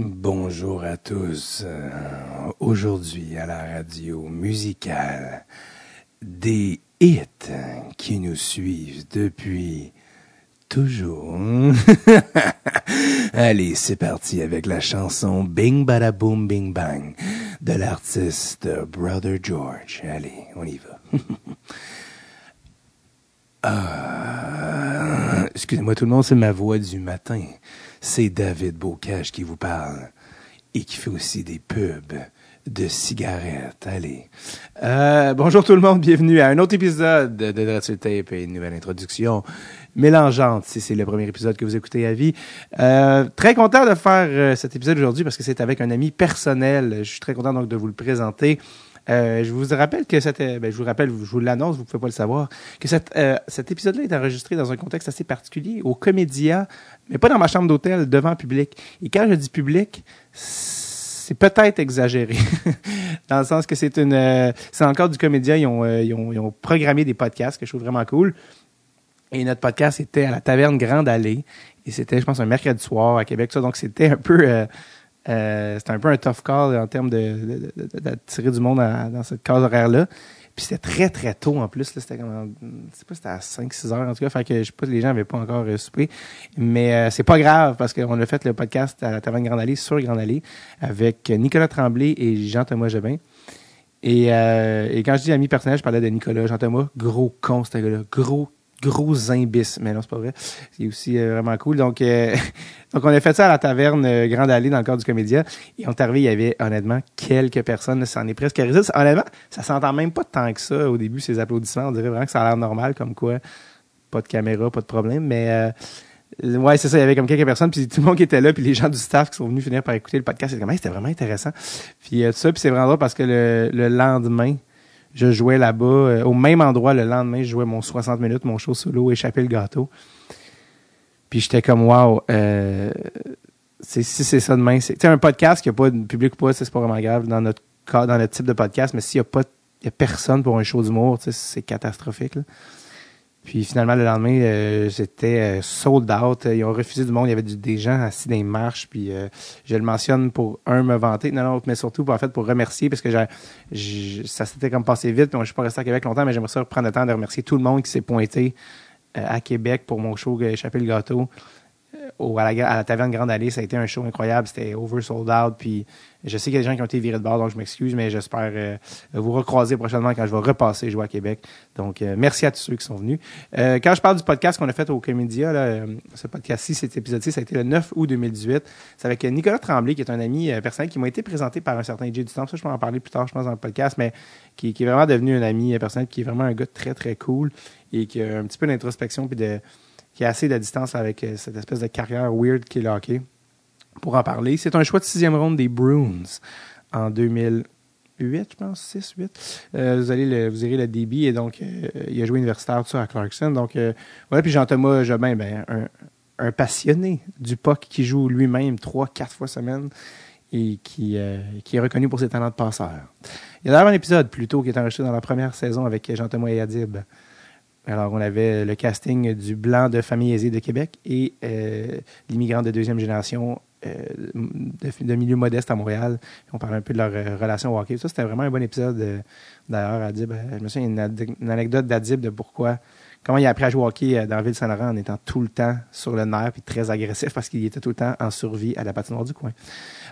Bonjour à tous. Euh, Aujourd'hui à la radio musicale, des hits qui nous suivent depuis toujours. Allez, c'est parti avec la chanson Bing Bada Boom Bing Bang de l'artiste Brother George. Allez, on y va. Ah, excusez-moi tout le monde, c'est ma voix du matin. C'est David Bocage qui vous parle et qui fait aussi des pubs de cigarettes. Allez. Euh, bonjour tout le monde, bienvenue à un autre épisode de Dreadful Tape et une nouvelle introduction mélangeante, si c'est le premier épisode que vous écoutez à vie. Euh, très content de faire euh, cet épisode aujourd'hui parce que c'est avec un ami personnel. Je suis très content donc de vous le présenter. Euh, je vous rappelle que cette, euh, ben, je vous rappelle, je vous l'annonce, vous pouvez pas le savoir, que euh, cet épisode-là est enregistré dans un contexte assez particulier, au Comédia, mais pas dans ma chambre d'hôtel, devant public. Et quand je dis public, c'est peut-être exagéré, dans le sens que c'est une, euh, c'est encore du Comédia, ils ont, euh, ils ont, ils ont programmé des podcasts que je trouve vraiment cool. Et notre podcast était à la Taverne Grande Allée. Et c'était, je pense, un mercredi soir à Québec. Donc, c'était un peu... Euh, c'était un peu un tough call en termes de, d'attirer du monde dans cette case horaire-là. Puis c'était très, très tôt en plus. C'était pas, c'était à 5-6 heures en tout cas. Fait que je sais pas, les gens avaient pas encore euh, soupé. Mais euh, c'est pas grave parce qu'on a fait le podcast à la Taverne Grande Allée sur Grande Allée avec Nicolas Tremblay et Jean-Thomas Jobin. Et, euh, et quand je dis ami personnel, je parlais de Nicolas. Jean-Thomas, gros con, ce gars-là. Gros, gros imbis. Mais non, c'est pas vrai. C'est aussi euh, vraiment cool. Donc, euh, donc, on a fait ça à la taverne euh, Grande Allée dans le cadre du Comédia. Et on est arrivé, il y avait honnêtement quelques personnes. Ça en est presque risé. Honnêtement, ça s'entend même pas tant que ça au début, ces applaudissements. On dirait vraiment que ça a l'air normal, comme quoi, pas de caméra, pas de problème. Mais euh, ouais, c'est ça. Il y avait comme quelques personnes. Puis tout le monde qui était là, puis les gens du staff qui sont venus finir par écouter le podcast, c'était vraiment intéressant. Puis tout ça, puis c'est vraiment drôle parce que le, le lendemain, je jouais là-bas, euh, au même endroit le lendemain, je jouais mon 60 minutes, mon show solo, Échapper le gâteau. Puis j'étais comme, wow, euh, si c'est ça demain, c'est un podcast qui a pas de public ou pas, c'est pas vraiment grave dans notre dans notre type de podcast, mais s'il y a pas, y a personne pour un show d'humour, c'est catastrophique. là. Puis finalement, le lendemain, euh, j'étais euh, sold out. Ils ont refusé du monde. Il y avait du- des gens assis dans les marches. Puis euh, je le mentionne pour, un, me vanter. Non, non, mais surtout, pour, en fait, pour remercier parce que ça s'était comme passé vite. Puis moi, je suis pas resté à Québec longtemps, mais j'aimerais ça prendre le temps de remercier tout le monde qui s'est pointé euh, à Québec pour mon show Échapper le gâteau. Euh, à, la, Taverne Grande Allée, ça a été un show incroyable. C'était over sold out. Puis je sais qu'il y a des gens qui ont été virés de bord, donc je m'excuse, mais j'espère euh, vous recroiser prochainement quand je vais repasser jouer à Québec. Donc, euh, merci à tous ceux qui sont venus. Quand je parle du podcast qu'on a fait au Comédia, ce podcast-ci, cet épisode-ci, ça a été le 9 août 2018. C'est avec Nicolas Tremblay, qui est un ami personnel qui m'a été présenté par un certain Jay du Temps. Ça, je peux en parler plus tard, je pense, dans le podcast, mais qui, qui est vraiment devenu un ami personnel, qui est vraiment un gars très, très cool et qui a un petit peu d'introspection puis de qui a assez de distance avec euh, cette espèce de carrière weird qu'est le hockey pour en parler. C'est un choix de sixième ronde des Bruins en 2008, je pense, 6, 8. Euh, vous, allez le, vous irez le débit et donc euh, il a joué universitaire tout ça à Clarkson. Donc voilà, puis Jean-Thomas Jobin, ben, un, un passionné du puck qui joue lui-même trois, quatre fois semaine et qui, qui est reconnu pour ses talents de passeur. Il y a d'ailleurs un épisode plus tôt qui est enregistré dans la première saison avec Jean-Thomas et Adib. Alors, on avait le casting du blanc de famille aisée de Québec et euh, l'immigrant de deuxième génération euh, de, milieu modeste à Montréal. On parlait un peu de leur euh, relation au hockey. Ça, c'était vraiment un bon épisode. D'ailleurs, Adib, je me souviens, une, anecdote d'Adib de pourquoi, comment il a appris à jouer au hockey dans Ville-Saint-Laurent en étant tout le temps sur le nerf et très agressif parce qu'il était tout le temps en survie à la patinoire du coin.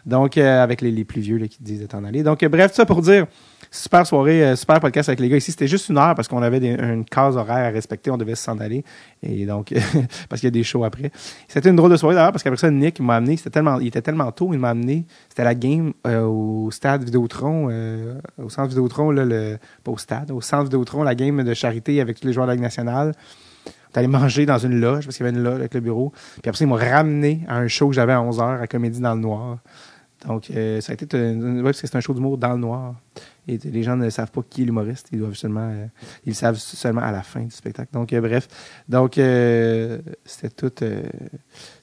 Donc, avec les, les plus vieux là, qui disent de t'en aller. Donc, bref, tout ça pour dire, super soirée, euh, super podcast avec les gars ici. C'était juste une heure parce qu'on avait une case horaire à respecter, on devait s'en aller. Et donc, parce qu'il y a des shows après. C'était une drôle de soirée d'ailleurs parce qu'après ça, Nick m'a amené, c'était tellement, il était tellement tôt, il m'a amené, c'était la game euh, au stade Vidéotron, euh, au centre Vidéotron, là, le, pas au stade, au centre Vidéotron, la game de charité avec tous les joueurs de la Ligue nationale. Allé manger dans une loge parce qu'il y avait une loge avec le bureau. Puis après ils m'ont ramené à un show que j'avais à 11h à Comédie dans le Noir. Donc, ça a été parce que un show d'humour dans le noir. Et les gens ne savent pas qui est l'humoriste. Ils doivent seulement, euh, ils savent seulement à la fin du spectacle. Donc, euh, bref. Donc, euh, c'était tout, euh,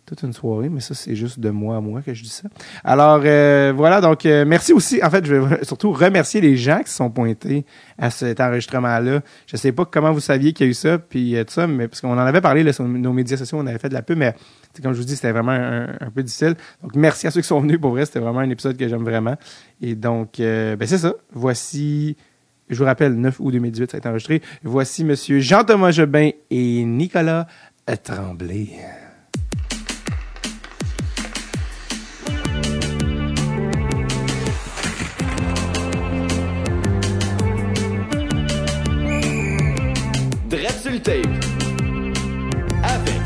toute une soirée, mais ça, c'est juste de moi à moi que je dis ça. Alors, euh, voilà, donc euh, merci aussi. En fait, je vais surtout remercier les gens qui sont pointés à cet enregistrement-là. Je sais pas comment vous saviez qu'il y a eu ça, puis euh, tout ça, mais parce qu'on en avait parlé là, sur nos médias sociaux, on avait fait de la pub, mais comme je vous dis, c'était vraiment un, peu difficile. Donc, merci à ceux qui sont venus. Pour vrai, c'était vraiment un épisode que j'aime vraiment. Et donc, ben c'est ça. Voici je vous rappelle, 9 août 2018, ça a été enregistré. Voici Monsieur Jean-Thomas Jobin et Nicolas Tremblay. Tape avec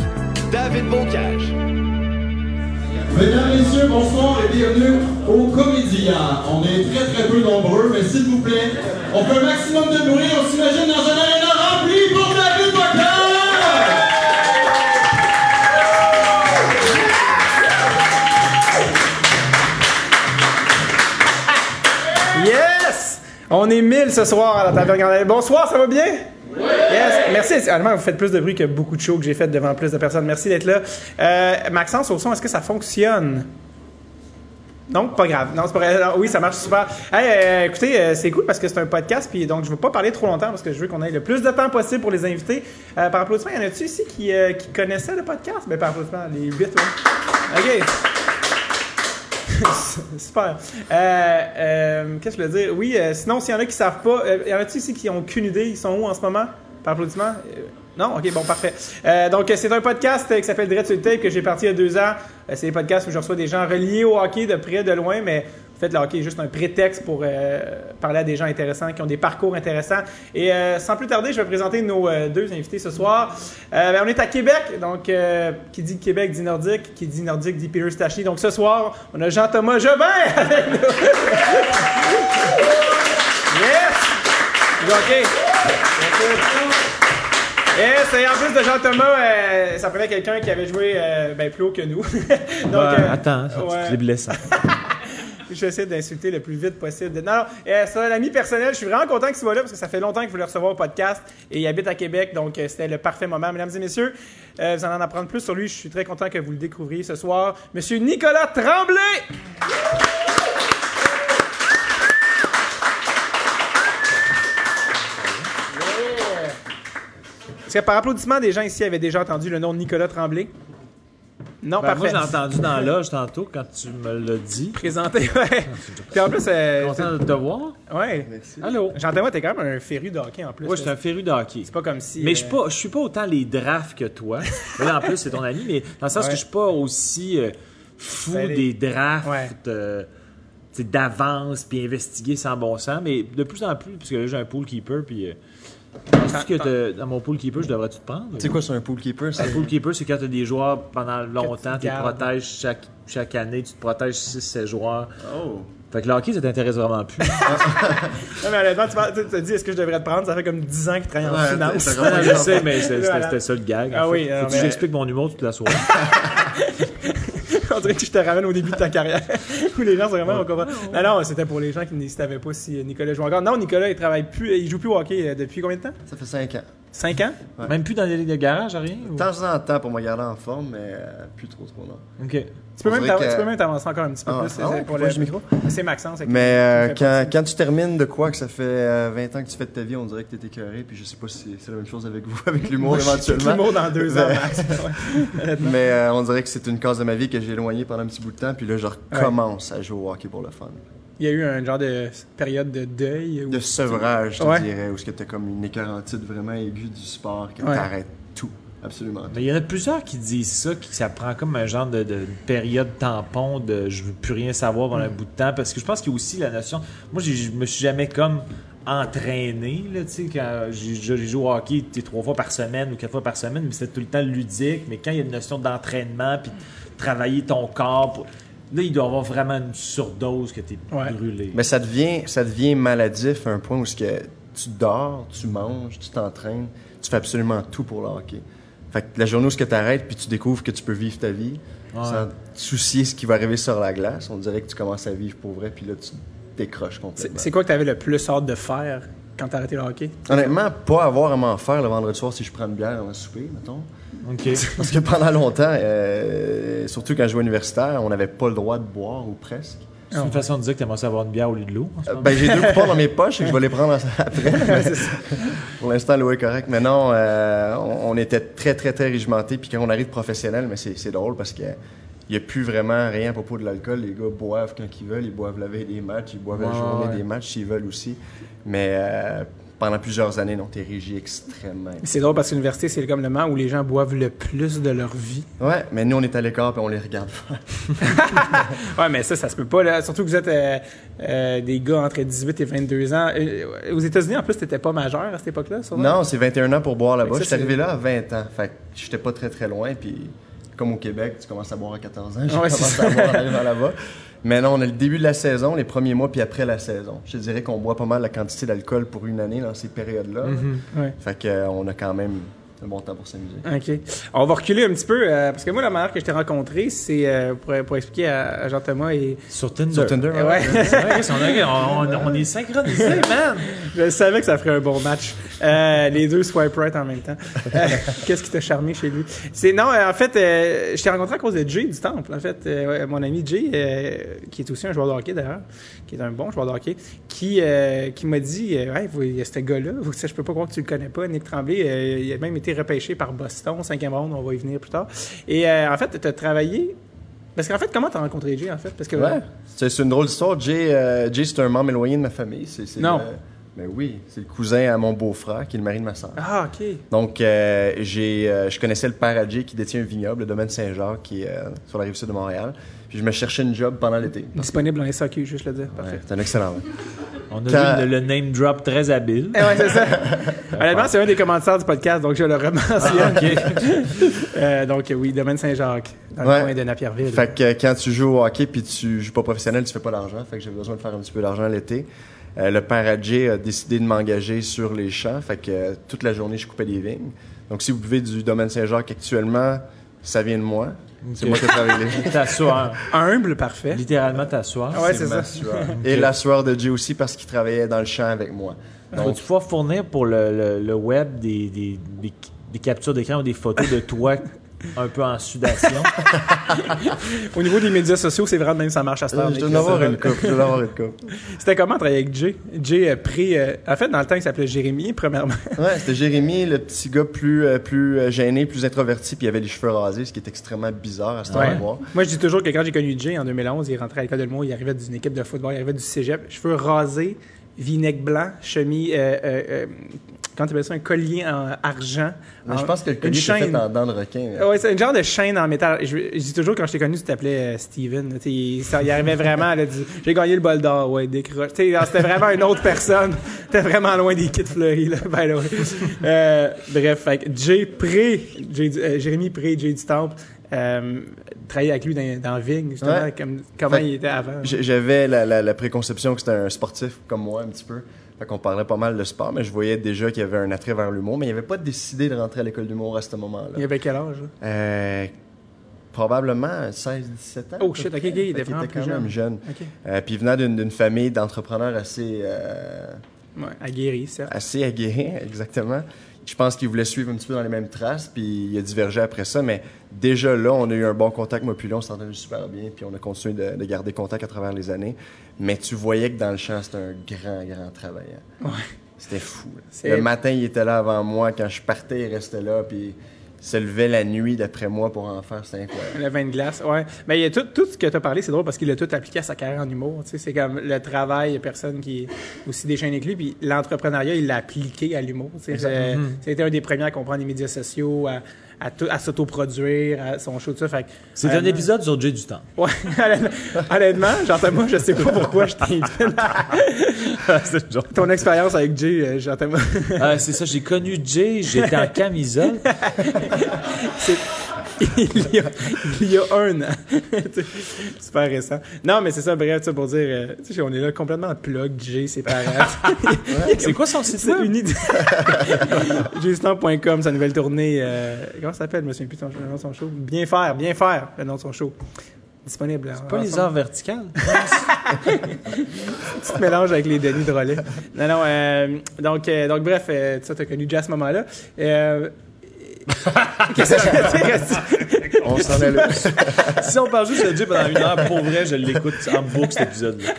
David Bocage. Mesdames, Messieurs, bonsoir et bienvenue au Comédia. On est très très peu nombreux, mais s'il vous plaît, on fait un maximum de bruit. On s'imagine dans un aréna rempli pour David Bocage! Yes! On est 1000 ce soir à la taverne Bonsoir, ça va bien? Yes. Merci. Allemand, vous faites plus de bruit que beaucoup de shows que j'ai fait devant plus de personnes. Merci d'être là. Euh, Maxence, au son, est-ce que ça fonctionne? Non, pas grave. Non, c'est pas grave. oui, ça marche super. Euh, écoutez, euh, c'est cool parce que c'est un podcast, puis donc je veux pas parler trop longtemps parce que je veux qu'on ait le plus de temps possible pour les invités. par applaudissement, y en a-tu ici qui, connaissaient le podcast? Ben, par applaudissement, les huit, oui. OK. Super. Qu'est-ce que je veux dire? Oui, sinon, s'il y en a qui savent pas, y en a-tu ici qui ont aucune idée? Ils sont où en ce moment? Par applaudissement? Non? OK, bon, parfait. Euh, donc, c'est un podcast qui s'appelle Dread sur Tape que j'ai parti il y a deux ans. Euh, c'est des podcasts où je reçois des gens reliés au hockey de près, de loin, mais en fait, le hockey est juste un prétexte pour euh, parler à des gens intéressants qui ont des parcours intéressants. Et sans plus tarder, je vais présenter nos deux invités ce soir. Ben, on est à Québec, donc qui dit Québec dit nordique, qui dit nordique dit Peter Stachny. Donc ce soir, on a Jean-Thomas Jobin avec nous. yes! OK. Et c'est en plus de Jean-Thomas, euh, ça prenait quelqu'un qui avait joué euh, ben, plus haut que nous. Donc, euh, attends, c'est ouais. blessant. je vais essayer d'insulter le plus vite possible. Non, non c'est un ami personnel. Je suis vraiment content qu'il soit là parce que ça fait longtemps qu'il voulait recevoir au podcast et il habite à Québec, donc c'était le parfait moment. Mesdames et messieurs, vous allez en apprendre plus sur lui. Je suis très content que vous le découvriez ce soir. Monsieur Nicolas Tremblay! Est-ce que par applaudissement, des gens ici avaient déjà entendu le nom de Nicolas Tremblay? Non, ben, parfait. Moi, j'ai entendu dans l'âge tantôt quand tu me l'as dit. Présenté, ouais. Puis en plus, euh, content de te voir. Ouais. Merci. Allô? J'entends, t'es quand même un féru de hockey en plus. Oui, je suis un féru de hockey. C'est pas comme si. Mais je suis euh, pas, je suis pas autant les drafts que toi. là, en plus, c'est ton ami, mais dans le sens que je suis pas aussi euh, fou ben, des drafts. d'avance puis investiguer sans bon sens mais de plus en plus puisque là j'ai un pool keeper puis est-ce que dans mon pool keeper, je devrais te prendre? C'est quoi, c'est un pool keeper? Un pool keeper, c'est quand tu as des joueurs pendant longtemps, tu te protèges chaque, chaque année, tu te protèges 6-7 joueurs. Oh! Fait que le hockey, ça t'intéresse vraiment plus. non, mais honnêtement, tu te dis, est-ce que je devrais te prendre? Ça fait comme 10 ans qu'il travaille en finance. je sais, mais c'était ça le gag. Ah oui. Faut que j'explique mon humour toute la soirée. On dirait que je te ramène au début de ta carrière. où les gens sont vraiment ouais. Non, non, c'était pour les gens qui ne savaient pas si Nicolas joue encore. Non, Nicolas, il travaille plus, il joue plus au hockey euh, depuis combien de temps? Ça fait 5 ans. 5 ans? Même plus dans les ligues de garage, rien? De temps en temps pour me garder en forme, mais euh, plus trop trop non. OK. Tu peux, même tu peux même t'avancer encore un petit peu ah, plus ah pour le micro. C'est Maxence. Mais euh, quand, quand, tu termines de quoi que ça fait 20 ans que tu fais de ta vie, on dirait que tu es écœuré. Puis je sais pas si c'est la même chose avec vous, avec l'humour éventuellement. l'humour dans deux ans, Max. mais on dirait que c'est une cause de ma vie que j'ai éloignée pendant un petit bout de temps. Puis là, je recommence à jouer au hockey pour le fun. Il y a eu un genre de période de deuil. De sevrage, je te dirais, où tu as comme une écœurantite vraiment aiguë du sport, que t'arrêtes tout. Absolument. Mais il y en a plusieurs qui disent ça, que ça prend comme un genre de, période tampon de je veux plus rien savoir pendant un mm. bout de temps. Parce que je pense qu'il y a aussi la notion. Moi, je me suis jamais comme entraîné. Là, quand j'ai joué au hockey trois fois par semaine ou quatre fois par semaine, mais c'était tout le temps ludique. Mais quand il y a une notion d'entraînement, puis travailler ton corps. Là, il doit y avoir vraiment une surdose que tu es brûlé. Mais ça devient, ça devient maladif à un point où que tu dors, tu manges, tu t'entraînes, tu fais absolument tout pour le hockey. Fait que la journée où tu arrêtes puis tu découvres que tu peux vivre ta vie sans soucier ce qui va arriver sur la glace, on dirait que tu commences à vivre pour vrai puis là tu décroches complètement. C'est quoi que tu avais le plus hâte de faire quand t'as arrêté le hockey? Honnêtement, pas avoir à m'en faire le vendredi soir si je prends une bière dans le souper, mettons. Parce que pendant longtemps, euh, surtout quand je jouais universitaire, on n'avait pas le droit de boire ou presque. C'est une façon de dire que t'aimerais ça avoir une bière au lieu de l'eau. Euh. Ben, j'ai deux coupons dans mes poches et je vais les prendre après. Pour l'instant, l'eau est correcte. Mais non, euh, on, on était très, très, très régimentés. Puis quand on arrive professionnel, mais c'est c'est drôle parce que il n'y a plus vraiment rien à propos de l'alcool. Les gars boivent quand ils veulent. Ils boivent la veille des matchs. Ils boivent la journée ouais. des matchs s'ils veulent aussi. Mais euh, pendant plusieurs années, non, t'es régi extrêmement. C'est drôle parce que l'université, c'est comme le moment où les gens boivent le plus de leur vie. Ouais, mais nous, on est à l'écart et on les regarde faire. Ouais, mais ça, ça se peut pas. Là. Surtout que vous êtes euh, euh, des gars entre 18 et 22 ans. Euh, aux États-Unis, en plus, t'étais pas majeur à cette époque-là? Non, c'est 21 ans pour boire là-bas. Je suis arrivé là à 20 ans. Fait que j'étais pas très très loin. Puis comme au Québec, tu commences à boire à 14 ans. Ouais, c'est commencé à boire là-bas. Mais non, on a le début de la saison, les premiers mois, puis après la saison. Je dirais qu'on boit pas mal la quantité d'alcool pour une année dans ces périodes-là. Ouais. Fait que, euh, a quand même un bon temps pour s'amuser. OK. On va reculer un petit peu, euh, parce que moi, la manière que je t'ai rencontré, c'est euh, pour, pour expliquer à, à Jean-Thomas et... Sur Tinder. Sur Tinder, Ouais. ouais. C'est vrai, on, a- on- on est synchronisés, man! Je savais que ça ferait un bon match. Euh, les deux swipe right en même temps. Euh, Qu'est-ce qui t'a charmé chez lui? C'est non, euh, en fait, euh, je t'ai rencontré à cause de Jay du Temple. En fait, euh, ouais, mon ami Jay, euh, qui est aussi un joueur de hockey d'ailleurs, qui est un bon joueur de hockey, qui euh, qui m'a dit, euh, hey, vous- il y a ce gars-là, je peux pas croire que tu le connais pas, Nick Tremblay. euh, il a même été repêché par Boston, cinquième round, on va y venir plus tard. Et euh, en fait, tu as travaillé. Parce qu'en fait, comment t'as rencontré Jay en fait? Parce que Ouais. C'est c'est une drôle d'histoire. Jay, euh, Jay c'est un membre éloigné de ma famille. Non. le- ben oui, c'est le cousin à mon beau-frère, qui est le mari de ma soeur. Ah, ok. Donc, euh, j'ai, euh, je connaissais le père à Jay qui détient un vignoble, le domaine Saint-Jacques, qui est euh, sur la rive sud de Montréal. Puis je me cherchais une job pendant l'été. Disponible en SAQ, juste le dire. Parfait. Ouais, c'est un excellent. ouais. On a Quand- vu le, le name drop très habile. Eh ouais, c'est ça. Honnêtement, c'est un des commentaires du podcast, donc je le rementionne. Euh, donc, oui, Domaine Saint-Jacques, dans Ouais. le coin de Napierville. Fait que euh, quand tu joues au hockey puis tu joues pas professionnel, tu fais pas d'argent. Fait que j'avais besoin de faire un petit peu d'argent l'été. Euh, le père Jay a décidé de m'engager sur les champs. Fait que euh, toute la journée, je coupais des vignes. Donc, si vous buvez du domaine Saint-Jacques actuellement, ça vient de moi. C'est moi qui travaille les vignes. T'asseoir. Humble, parfait. Littéralement t'asseoir. Ah ouais, c'est ça. Et la sueur de Jay aussi parce qu'il travaillait dans le champ avec moi. Donc, Vas-tu pouvoir fournir pour le, le- le web des, des, des- des captures d'écran ou des photos de toi un peu en sudation? Au niveau des médias sociaux, c'est vraiment même ça marche à ce temps. je dois en avoir une coupe. Je dois avoir une coupe. C'était comment travailler avec Jay? Jay, euh, pré, euh, en fait, dans le temps, il s'appelait Jérémy, premièrement. Ouais, c'était Jérémy, le petit gars plus, euh, plus euh, gêné, plus introverti, puis il avait les cheveux rasés, ce qui est extrêmement bizarre à ce Ouais. Moi, je dis toujours que quand j'ai connu Jay en 2011, il rentrait à l'école de l'humour, il arrivait d'une équipe de football, il arrivait du cégep, cheveux rasés, vinaigre blanc, chemise, euh, comment tu appelles ça, un collier en argent. Mais En- je pense que le une collier était fait en dents de requin. Ah Ouais, c'est un genre de chaîne en métal. Je, je dis toujours, quand je t'ai connu, tu t'appelais euh, Steven. Il, ça, il arrivait vraiment, là, du, j'ai gagné le bol d'or, ouais, décroche. C'était vraiment une autre personne. T'es vraiment loin des kits fleuris, là, by the way. Euh, bref, fait Jay Pré, Jay euh, Jérémy Pré, Jay du Temple, euh, travaillait avec lui dans, dans Vigne, justement, Ouais. comme, comment Fait il était avant. J'avais la, la- la préconception que c'était un sportif comme moi, un petit peu. Fait qu'on parlait pas mal de sport, mais je voyais déjà qu'il y avait un attrait vers l'humour, mais il avait pas décidé de rentrer à l'école d'humour à ce moment-là. Il avait quel âge? là? Euh, probablement 16-17 ans. Oh shit, ok, il était vraiment quand même jeune. Ok. Euh, puis il venait d'une famille d'entrepreneurs assez, euh, Ouais, aguerri, certes. assez aguerris, exactement. Je pense qu'il voulait suivre un petit peu dans les mêmes traces, puis il a divergé après ça, mais déjà là, on a eu un bon contact, moi puis lui, on s'entendait super bien, puis on a continué de, de garder contact à travers les années. Mais tu voyais que dans le champ, c'était un grand, grand travailleur. Ouais. C'était fou. là. Le matin, il était là avant moi. Quand je partais, il restait là, puis il se levait la nuit d'après moi pour en faire. C'était incroyable. Le vin de glace, ouais. Mais il y a tout, tout ce que tu as parlé, c'est drôle parce qu'il a tout appliqué à sa carrière en humour. Tu sais, c'est comme le travail, il y a personne qui est aussi déchaîné que lui. Puis l'entrepreneuriat, il l'a appliqué à l'humour. Sais, c'est- C'était un des premiers à comprendre les médias sociaux, à, à, à s'autoproduire, à son show, tout ça. C'est un honnêtement- épisode sur Jay du temps. Ouais, honnêtement- moi, je sais pas pourquoi je t'invite. Genre. Ton expérience avec Jay, euh, j'entends moi. Ah, c'est ça, j'ai connu Jay, j'étais en camisole. C'est- il, y a, il y a un an. Tu Super récent. Non, mais c'est ça, bref, ça pour dire, euh, tu on est là complètement en plug, Jay, ses parents. C'est quoi son site web? une idée. Justin.com, sa nouvelle tournée. euh, comment ça s'appelle? Je me souviens plus de son, le nom de son show. Bien faire, bien faire, le nom de son show. disponible. C'est pas les arts verticales. Tu te mélanges avec les Denis Drolet. Non, non, euh, donc, euh, donc, bref, ça, t'as connu Jay à ce moment-là. On s'en est là. si on parle juste de Jay pendant une heure, pour vrai, je l'écoute en boucle cet épisode-là.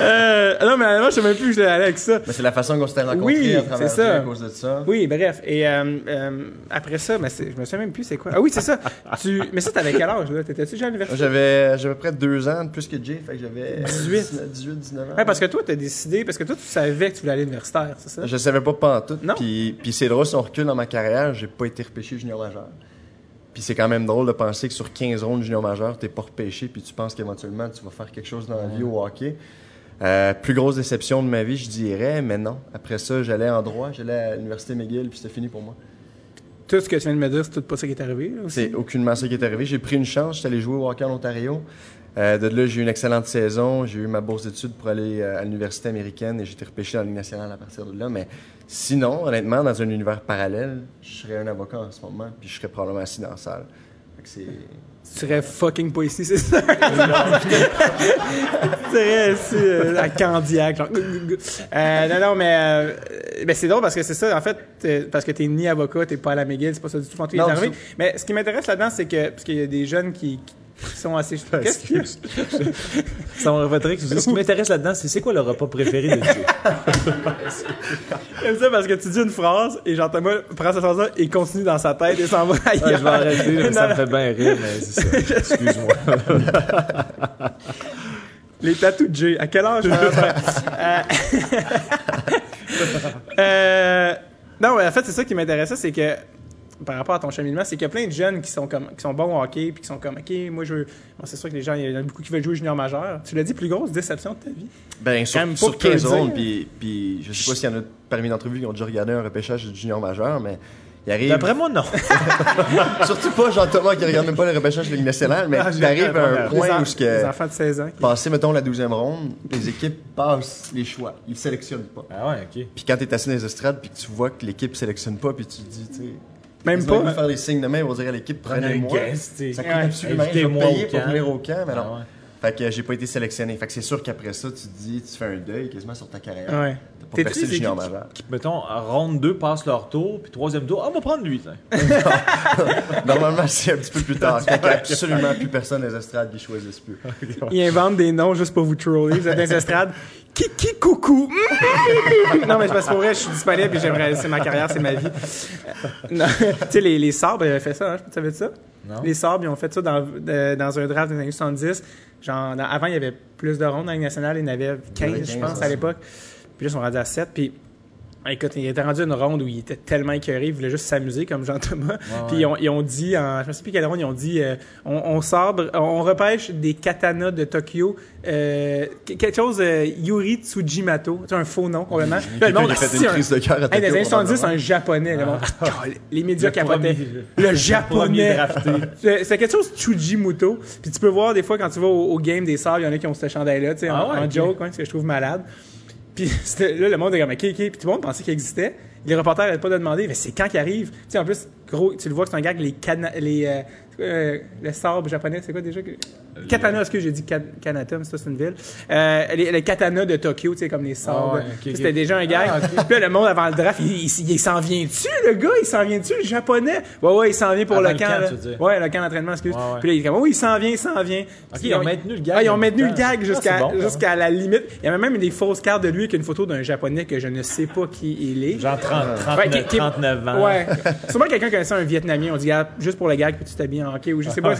Euh, non, mais honnêtement, je sais même plus l'ai allé avec ça. Mais c'est la façon qu'on s'était rencontrés Oui, à travers ça. À cause de ça. Oui, bref. Et euh, euh, après ça, mais c'est- je me souviens même plus c'est quoi. Ah oui, c'est ça. Tu... Mais ça, t'avais quel âge, là? T'étais-tu déjà à l'université? J'avais, j'avais près de deux ans de plus que Jay, fait que j'avais 18. 18, 19 ans. Ouais, parce que toi, t'as décidé, parce que toi, tu savais que tu voulais aller à l'universitaire, c'est ça? Je savais pas pantoute. Non. Puis, puis c'est drôle, si on recule dans ma carrière, j'ai pas été repêché junior majeur. Puis c'est quand même drôle de penser que sur 15 rondes junior majeur, t'es pas repêché, puis tu penses qu'éventuellement tu vas faire quelque chose dans la vie au hockey. Euh, plus grosse déception de ma vie, je dirais, mais non. Après ça, j'allais en droit, j'allais à l'université McGill, puis c'était fini pour moi. Tout ce que tu viens de me dire, c'est tout pas ça qui est arrivé, aussi? C'est aucunement ça qui est arrivé. J'ai pris une chance, j'étais allé jouer au hockey en Ontario. Euh, de là, j'ai eu une excellente saison. J'ai eu ma bourse d'études pour aller euh, à l'université américaine et j'ai été repêché dans la Ligue nationale à partir de là. Mais sinon, honnêtement, dans un univers parallèle, je serais un avocat en ce moment, puis je serais probablement assis dans la salle. Fait que c'est... Tu serais fucking pas ici, c'est ça? tu serais ici, euh, à Candiac, genre. Euh, non, non, mais euh, ben, c'est drôle parce que c'est ça, en fait, parce que t'es ni avocat, t'es pas à la McGill, c'est pas ça du tout quand. Mais ce qui m'intéresse là-dedans, c'est que, parce qu'il y a des jeunes qui, qui sont assez. A? Ça me reviendrait que Ce qui m'intéresse là-dedans, c'est c'est quoi le repas préféré de Jay? J'aime ça parce que tu dis une phrase et jean Thomas prend cette phrase-là et continue dans sa tête et s'en va ailleurs. Ouais, je vais arrêter, mais ça me fait bien rire, mais c'est ça. Excuse-moi. Les tatous de Jay. À quel âge? Euh, euh, non, en fait, c'est ça qui m'intéressait, c'est que par rapport à ton cheminement, c'est qu'il y a plein de jeunes qui sont comme qui sont bons au hockey puis qui sont comme OK, moi je veux bon, c'est sûr que les gens il y en a beaucoup qui veulent jouer junior majeur. Tu l'as dit plus grosse déception de ta vie? Ben, sur, pas sur peu 15 dire. rondes, puis, puis je sais pas s'il y en a parmi d'entre vous qui ont déjà regardé un repêchage de junior majeur, mais il arrive... D'après moi, non. Surtout pas Jean-Thomas qui regarde même pas le repêchage de la Ligue nationale, mais Ah, il arrive à un les, point où ce les que... enfants de 16 ans. qui- Passer, mettons, la 12e ronde, les équipes passent les choix. Ils sélectionnent pas. Ah ouais, ok. Puis quand t'es assis dans les estrades, puis que tu vois que l'équipe sélectionne pas, puis tu te dis, tu sais... Même pas. ils vont faire des signes de main, ils vont dire à l'équipe, prenez-moi. Ça coûte Ouais. absolument rien, je vais payer pour venir au camp, mais non. Fait que j'ai pas été sélectionné. Fait que c'est sûr qu'après ça, tu te dis, tu fais un deuil quasiment sur ta carrière. Ouais. T'as pas T'es percé le junior majeur. Mettons, ronde 2 passe leur tour, puis troisième tour, ah, on va prendre lui. Normalement, c'est un petit peu plus tard. Absolument plus personne dans les estrades qui choisissent plus. Ils inventent des noms juste pour vous troller. Vous êtes dans les estrades. Kiki coucou? non, mais c'est parce que pour vrai, je suis disponible et j'aimerais. C'est ma carrière, c'est ma vie. Tu sais, les, les sabres, ils avaient fait ça, hein? Tu savais ça? Non? Les sabres, ils ont fait ça dans, de- dans un draft des années 70. Genre, dans- avant, il y avait plus de rondes dans la nationale. Il y en avait 15, avait je 15, pense, à l'époque. Puis là, ils sont rendus à 7. Puis, écoute, il était rendu à une ronde où il était tellement écœuré, il voulait juste s'amuser comme Jean-Thomas. Puis ils ont, ils ont dit, en, je ne sais plus quelle ronde, ils ont dit, euh, on, on sabre, on repêche des katanas de Tokyo, euh, que- quelque chose, euh, Yuri Tsujimato, c'est un faux nom complètement. Le monde, a fait une un- crise de cœur à Hey, dans les Tokyo, années 70, probablement. un japonais. le monde, les médias Le capotaient. premier- Le japonais. C'est quelque chose Tsujimuto. Puis tu peux voir des fois quand tu vas au, au game des sabres, il y en a qui ont ce chandail-là, tu sais, Ah en, ouais, en ok. joke, hein, ce que je trouve malade. Puis là, le monde est comme, OK, OK. Puis tout le monde pensait qu'il existait. Les reporters n'arrêtent pas de demander, mais c'est quand qu'il arrive? Tu sais, en plus, gros, tu le vois que c'est un gars les cana les, euh, euh, le sabre japonais, c'est quoi déjà? Que- Katana, est-ce que j'ai dit Kan- Kanatom, ça c'est une ville. Euh, les, les katanas de Tokyo, tu sais, comme les sabres. Ah ouais, Puis. C'était déjà un gars. Puis là, le monde avant le draft, il, il- il s'en vient-tu, le gars? Il s'en vient-tu, le japonais? Ouais, ouais, il s'en vient pour Avant le le camp. là. tu. Ouais, le camp d'entraînement, excuse. Ouais, ouais. Puis là, il est comme, oui, il s'en vient, il s'en vient. Puis ils ont maintenu le gag Ah, ils ont en maintenu le gag Ah, jusqu'à bon, la limite. Il y avait même des fausses cartes de lui avec une photo d'un japonais que je ne sais pas qui il est. Genre 30, 39, Ouais, qui- qui- 39 ans. Ouais. Sûrement quelqu'un connaissait un Vietnamien. On dit, ah, juste pour le gag, peux-tu t'habiller en hockey ou je sais pas.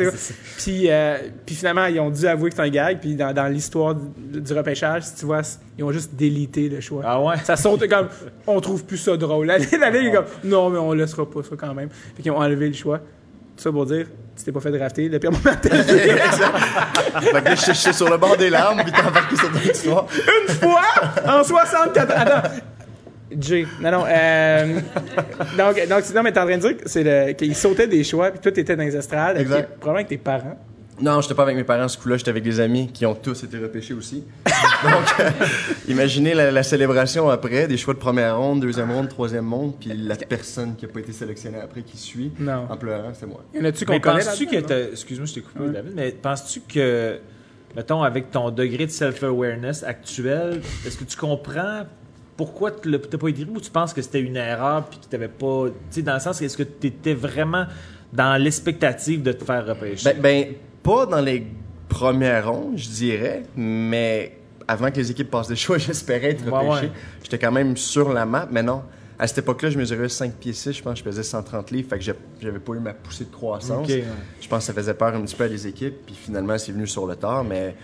Puis, euh, puis finalement, ils ont dû avouer que c'est un gag. Puis dans, dans l'histoire du, du repêchage, si tu vois, ils ont juste délité le choix. Ah ouais? Ça saute comme, on trouve plus ça drôle. La, la ligue est comme, non, mais on laissera pas ça quand même. Puis qu'ils ont enlevé le choix. Tout ça pour dire, tu t'es pas fait drafter. Le pire moment de ta vie. Fait que là, je suis sur le bord des larmes, puis t'as embarqué sur ton histoire. une fois en 64. Attends. Jay. Non, non. euh, donc, donc, non, mais t'es en train de dire que c'est le- qu'il sautait des choix, puis toi, t'étais dans les estrades. Exact. probablement avec tes parents. Non, j'étais pas avec mes parents ce coup-là, j'étais avec des amis qui ont tous été repêchés aussi. Donc, euh, imaginez la, la célébration après, des choix de première ronde, deuxième ronde, troisième ronde, puis la personne qui a pas été sélectionnée après qui suit Non. en pleurant, c'est moi. Y en a-tu qu'on penses-tu que Excuse-moi, je t'ai coupé, Ouais. David, mais penses-tu que, mettons, avec ton degré de self-awareness actuel, est-ce que tu comprends pourquoi tu l'as t'as pas été pris ou tu penses que c'était une erreur puis que t'avais pas. Tu sais, dans le sens, est-ce que tu étais vraiment dans l'expectative de te faire repêcher? Ben, ben, pas dans les premières rondes, je dirais, mais avant que les équipes passent des choix, j'espérais être repêché. ouais. J'étais quand même sur la map, mais non. À cette époque-là, je mesurais 5 pieds 6, je pense que je pesais 130 livres, fait que j'avais pas eu ma poussée de croissance. Ouais. Je pense que ça faisait peur un petit peu à des équipes, puis finalement, c'est venu sur le tard, mais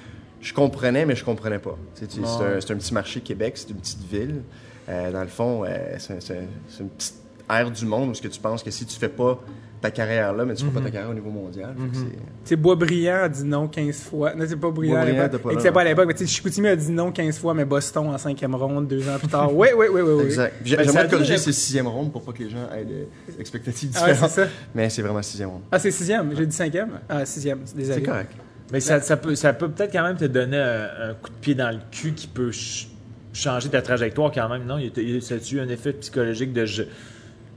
je comprenais, mais je comprenais pas. C'est un, petit marché Québec, c'est une petite ville. Euh, dans le fond, euh, c'est une petite ère du monde où ce que tu penses que si tu fais pas ta carrière là, mais tu fais pas ta carrière au niveau mondial. Fait que c'est- Tu sais, Boisbriand a dit non 15 fois. Non, c'est pas Briand à Boisbriand l'époque. Et c'est pas à l'époque, mais tu sais, Chicoutimi a dit non 15 fois, mais Boston en cinquième ronde, deux ans plus tard. Oui, oui, oui, oui. oui. Exact. J'ai- Ben, J'aimerais corriger ces sixième ronde pour pas que les gens aient des expectatives Ah ouais, c'est différentes. ça. mais c'est vraiment sixième ronde. Ah, c'est sixième? J'ai dit cinquième? Ah, sixième. Désolé. C'est correct. Mais ça, ça peut ça peut peut-être quand même te donner un, un coup de pied dans le cul qui peut ch- changer ta trajectoire quand même. Non, il y a- il y a, ça a eu un effet psychologique de je.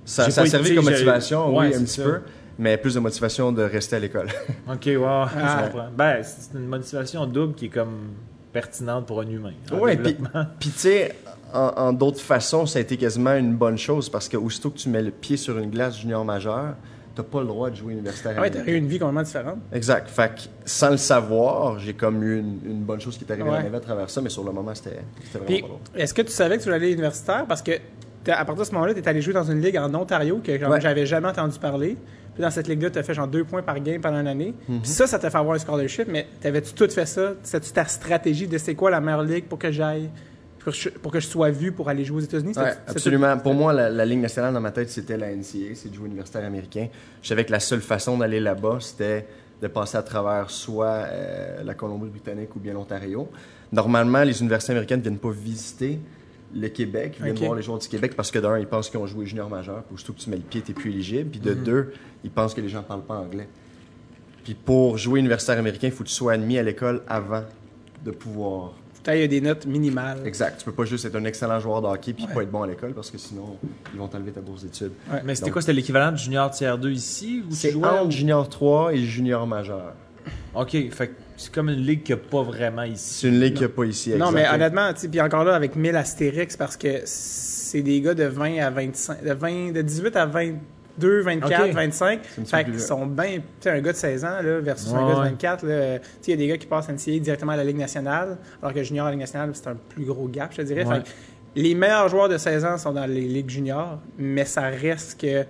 Ça, ça a servi comme motivation, Ouais, oui, un petit ça. peu, mais plus de motivation de rester à l'école. Ok, wow, Ah. je comprends. Ben, c'est une motivation double qui est comme pertinente pour un humain. Ouais, puis, tu sais, en, en d'autres façons, ça a été quasiment une bonne chose parce que aussitôt que tu mets le pied sur une glace junior majeur, t'as pas le droit de jouer universitaire. Ah ouais, t'as eu une vie complètement différente. Exact. Fait que sans le savoir, j'ai comme eu une, une bonne chose qui est arrivée Ouais. dans ma vie à travers ça, mais sur le moment, c'était vraiment Puis, pas drôle. est-ce que tu savais que tu voulais aller universitaire? Parce que à partir de ce moment-là, tu es allé jouer dans une ligue en Ontario que Ouais. j'avais jamais entendu parler. Puis dans cette ligue-là, tu as fait genre deux points par game pendant une année. Mhm. Puis ça, ça t'a fait avoir un scholarship, mais t'avais-tu tout fait ça? C'était-tu ta stratégie de c'est quoi la meilleure ligue pour que j'aille, pour, que je- pour que je sois vu pour aller jouer aux États-Unis? Ouais, absolument. Pour moi, la, la Ligue nationale dans ma tête, c'était la NCA, c'est de jouer universitaire américain. Je savais que la seule façon d'aller là-bas, c'était de passer à travers soit euh, la Colombie-Britannique ou bien l'Ontario. Normalement, les universités américaines ne viennent pas visiter le Québec, ils viennent voir les joueurs du Québec parce que d'un, ils pensent qu'ils ont joué junior majeur, puis aussitôt que tu mets le pied, tu n'es plus éligible. Puis de Mhm. deux, ils pensent que les gens ne parlent pas anglais. Puis pour jouer universitaire américain, il faut que tu sois admis à l'école avant de pouvoir T'as eu des notes minimales. Exact. Tu peux pas juste être un excellent joueur de hockey puis pas être bon à l'école parce que sinon, ils vont t'enlever ta bourse d'études. Mais c'était quoi? C'était l'équivalent de Junior Tier 2 ici? C'est entre junior 3 et junior majeur. Ok, fait que c'est comme une ligue qu'il n'y a pas vraiment ici. C'est une ligue qu'il n'y a pas ici. Non, mais honnêtement, tu sais, puis encore là, avec 1000 astérix, parce que c'est des gars de 20 à 25, de, 20, de 18 à 22, 24, Ok. 25. C'est un petit Fait qu'ils sont bien. Tu sais, un gars de 16 ans là, versus un gars de ouais. 24. là, Tu sais, il y a des gars qui passent NCAA directement à la Ligue nationale, alors que junior à la Ligue nationale, c'est un plus gros gap, je te dirais. Ouais. Fait que les meilleurs joueurs de 16 ans sont dans les ligues juniors, mais ça reste que.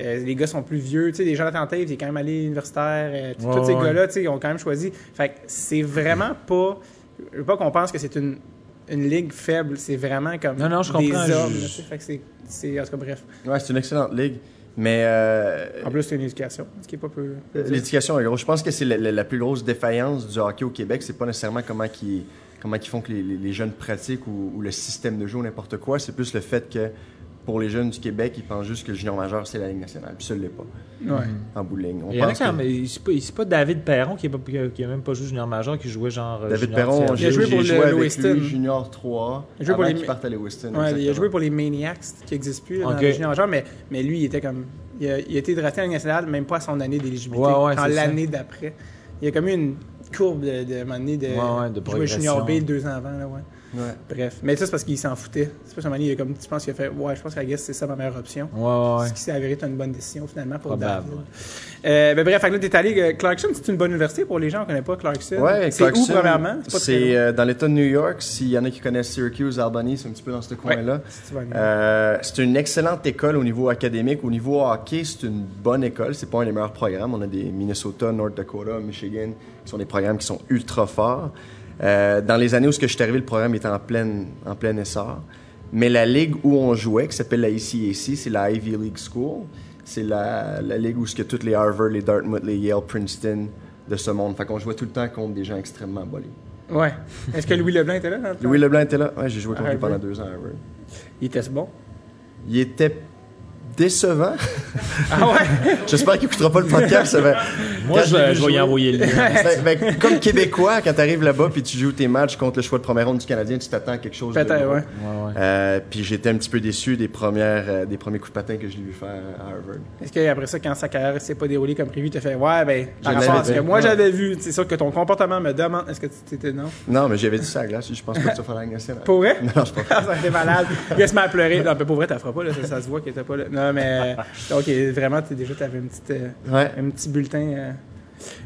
Euh, les gars sont plus vieux, tu sais, des gens attentatifs, il est quand même allé universitaire, euh, Ouais, tous ces ouais. gars-là, tu sais, ils ont quand même choisi. Fait que c'est vraiment pas, je veux pas qu'on pense que c'est une, une ligue faible, c'est vraiment comme Non, non, je des comprends, hommes, je- là, tu sais. fait que c'est, c'est, en tout cas, bref. Ouais, c'est une excellente ligue. Mais euh, En plus, c'est une éducation, ce qui est pas peu. euh, l'éducation est grosse. Je pense que c'est la, la- la plus grosse défaillance du hockey au Québec. C'est pas nécessairement comment ils comment ils font que les, les- les jeunes pratiquent ou, ou le système de jeu ou n'importe quoi. C'est plus le fait que pour les jeunes du Québec, ils pensent juste que le junior majeur, c'est la Ligue nationale. Puis ça ne l'est pas, Ouais. en bout de ligne. On Il y en a pense quand que-. C'est pas, pas David Perron qui n'a même pas joué Junior Major, qui jouait genre. euh, David Perron, Il a joué pour joué, le junior 3 Il a joué pour avant les- qu'il parte à. Ouais, il a joué pour les Maniacs qui n'existent plus là, dans Ok. le junior majeur, mais, mais lui, il était comme. Il a, il a été drafté en Ligue nationale, même pas à son année d'éligibilité, Ouais, ouais, en c'est ça. l'année d'après. Il y a comme eu une courbe de, de, donné de, Ouais, ouais, de jouer junior B deux ans avant. Là, ouais. Ouais. Bref. Mais ça, c'est parce qu'il s'en foutait. C'est pas il a comme, tu penses qu'il a fait Ouais, je pense qu'à c'est ça ma meilleure option. Ouais, ouais, ouais. Ce qui s'est avéré être une bonne décision finalement pour Probable, David. ouais. Euh, ben, bref, fait que là, t'es allé. euh, Clarkson, c'est une bonne université pour les gens, on connaît pas Clarkson. Ouais, c'est où, Clarkson, premièrement? C'est euh, dans l'État de New York. S'il y en a qui connaissent Syracuse, Albany, c'est un petit peu dans ce coin-là. Euh, c'est une excellente école au niveau académique. Au niveau hockey, c'est une bonne école. C'est pas un des meilleurs programmes. On a des Minnesota, North Dakota, Michigan, qui sont des programmes qui sont ultra forts. Euh, dans les années où ce que je suis arrivé, le programme était en plein, en plein essor. Mais la ligue où on jouait, qui s'appelle la ICAC, c'est la Ivy League School. C'est la, la ligue où ce que toutes les Harvard, les Dartmouth, les Yale, Princeton de ce monde. Fait qu'on jouait tout le temps contre des gens extrêmement bolés. Ouais. Est-ce que Louis Leblanc était là dans le temps? Louis Leblanc était là. Ouais, j'ai joué contre lui pendant deux ans à Harvard. Il était bon? Il était décevant. Ah ouais? J'espère qu'il écoutera pas le podcast. Moi, je, vais y envoyer le lien. Ben, ben, comme Québécois, quand tu arrives là-bas puis tu joues tes matchs contre le choix de première ronde du Canadien, tu t'attends à quelque chose de Peut-être, gros. ouais. Ouais, ouais. Euh, puis j'étais un petit peu déçu des premières euh, des premiers coups de patin que je l'ai vu faire à Harvard. Est-ce qu'après ça, quand sa carrière s'est pas déroulée comme prévu, tu as fait Ouais, ben, par Je rapport à ce que fait. moi j'avais vu, c'est sûr que ton comportement me demande. Est-ce que tu t'étais non? Non, mais j'avais dit ça à la glace, je pense pas que tu vas faire la glace. Pour vrai? Non, je pense pas. Ça a été malade. Gars se met à pleurer. Non, mais pour vrai, t'en feras pas, là. Ça, ça se voit qu'il était pas là. Non, mais. Donc, vraiment, déjà, t'avais une petite, euh, Ouais. un petit bulletin. euh.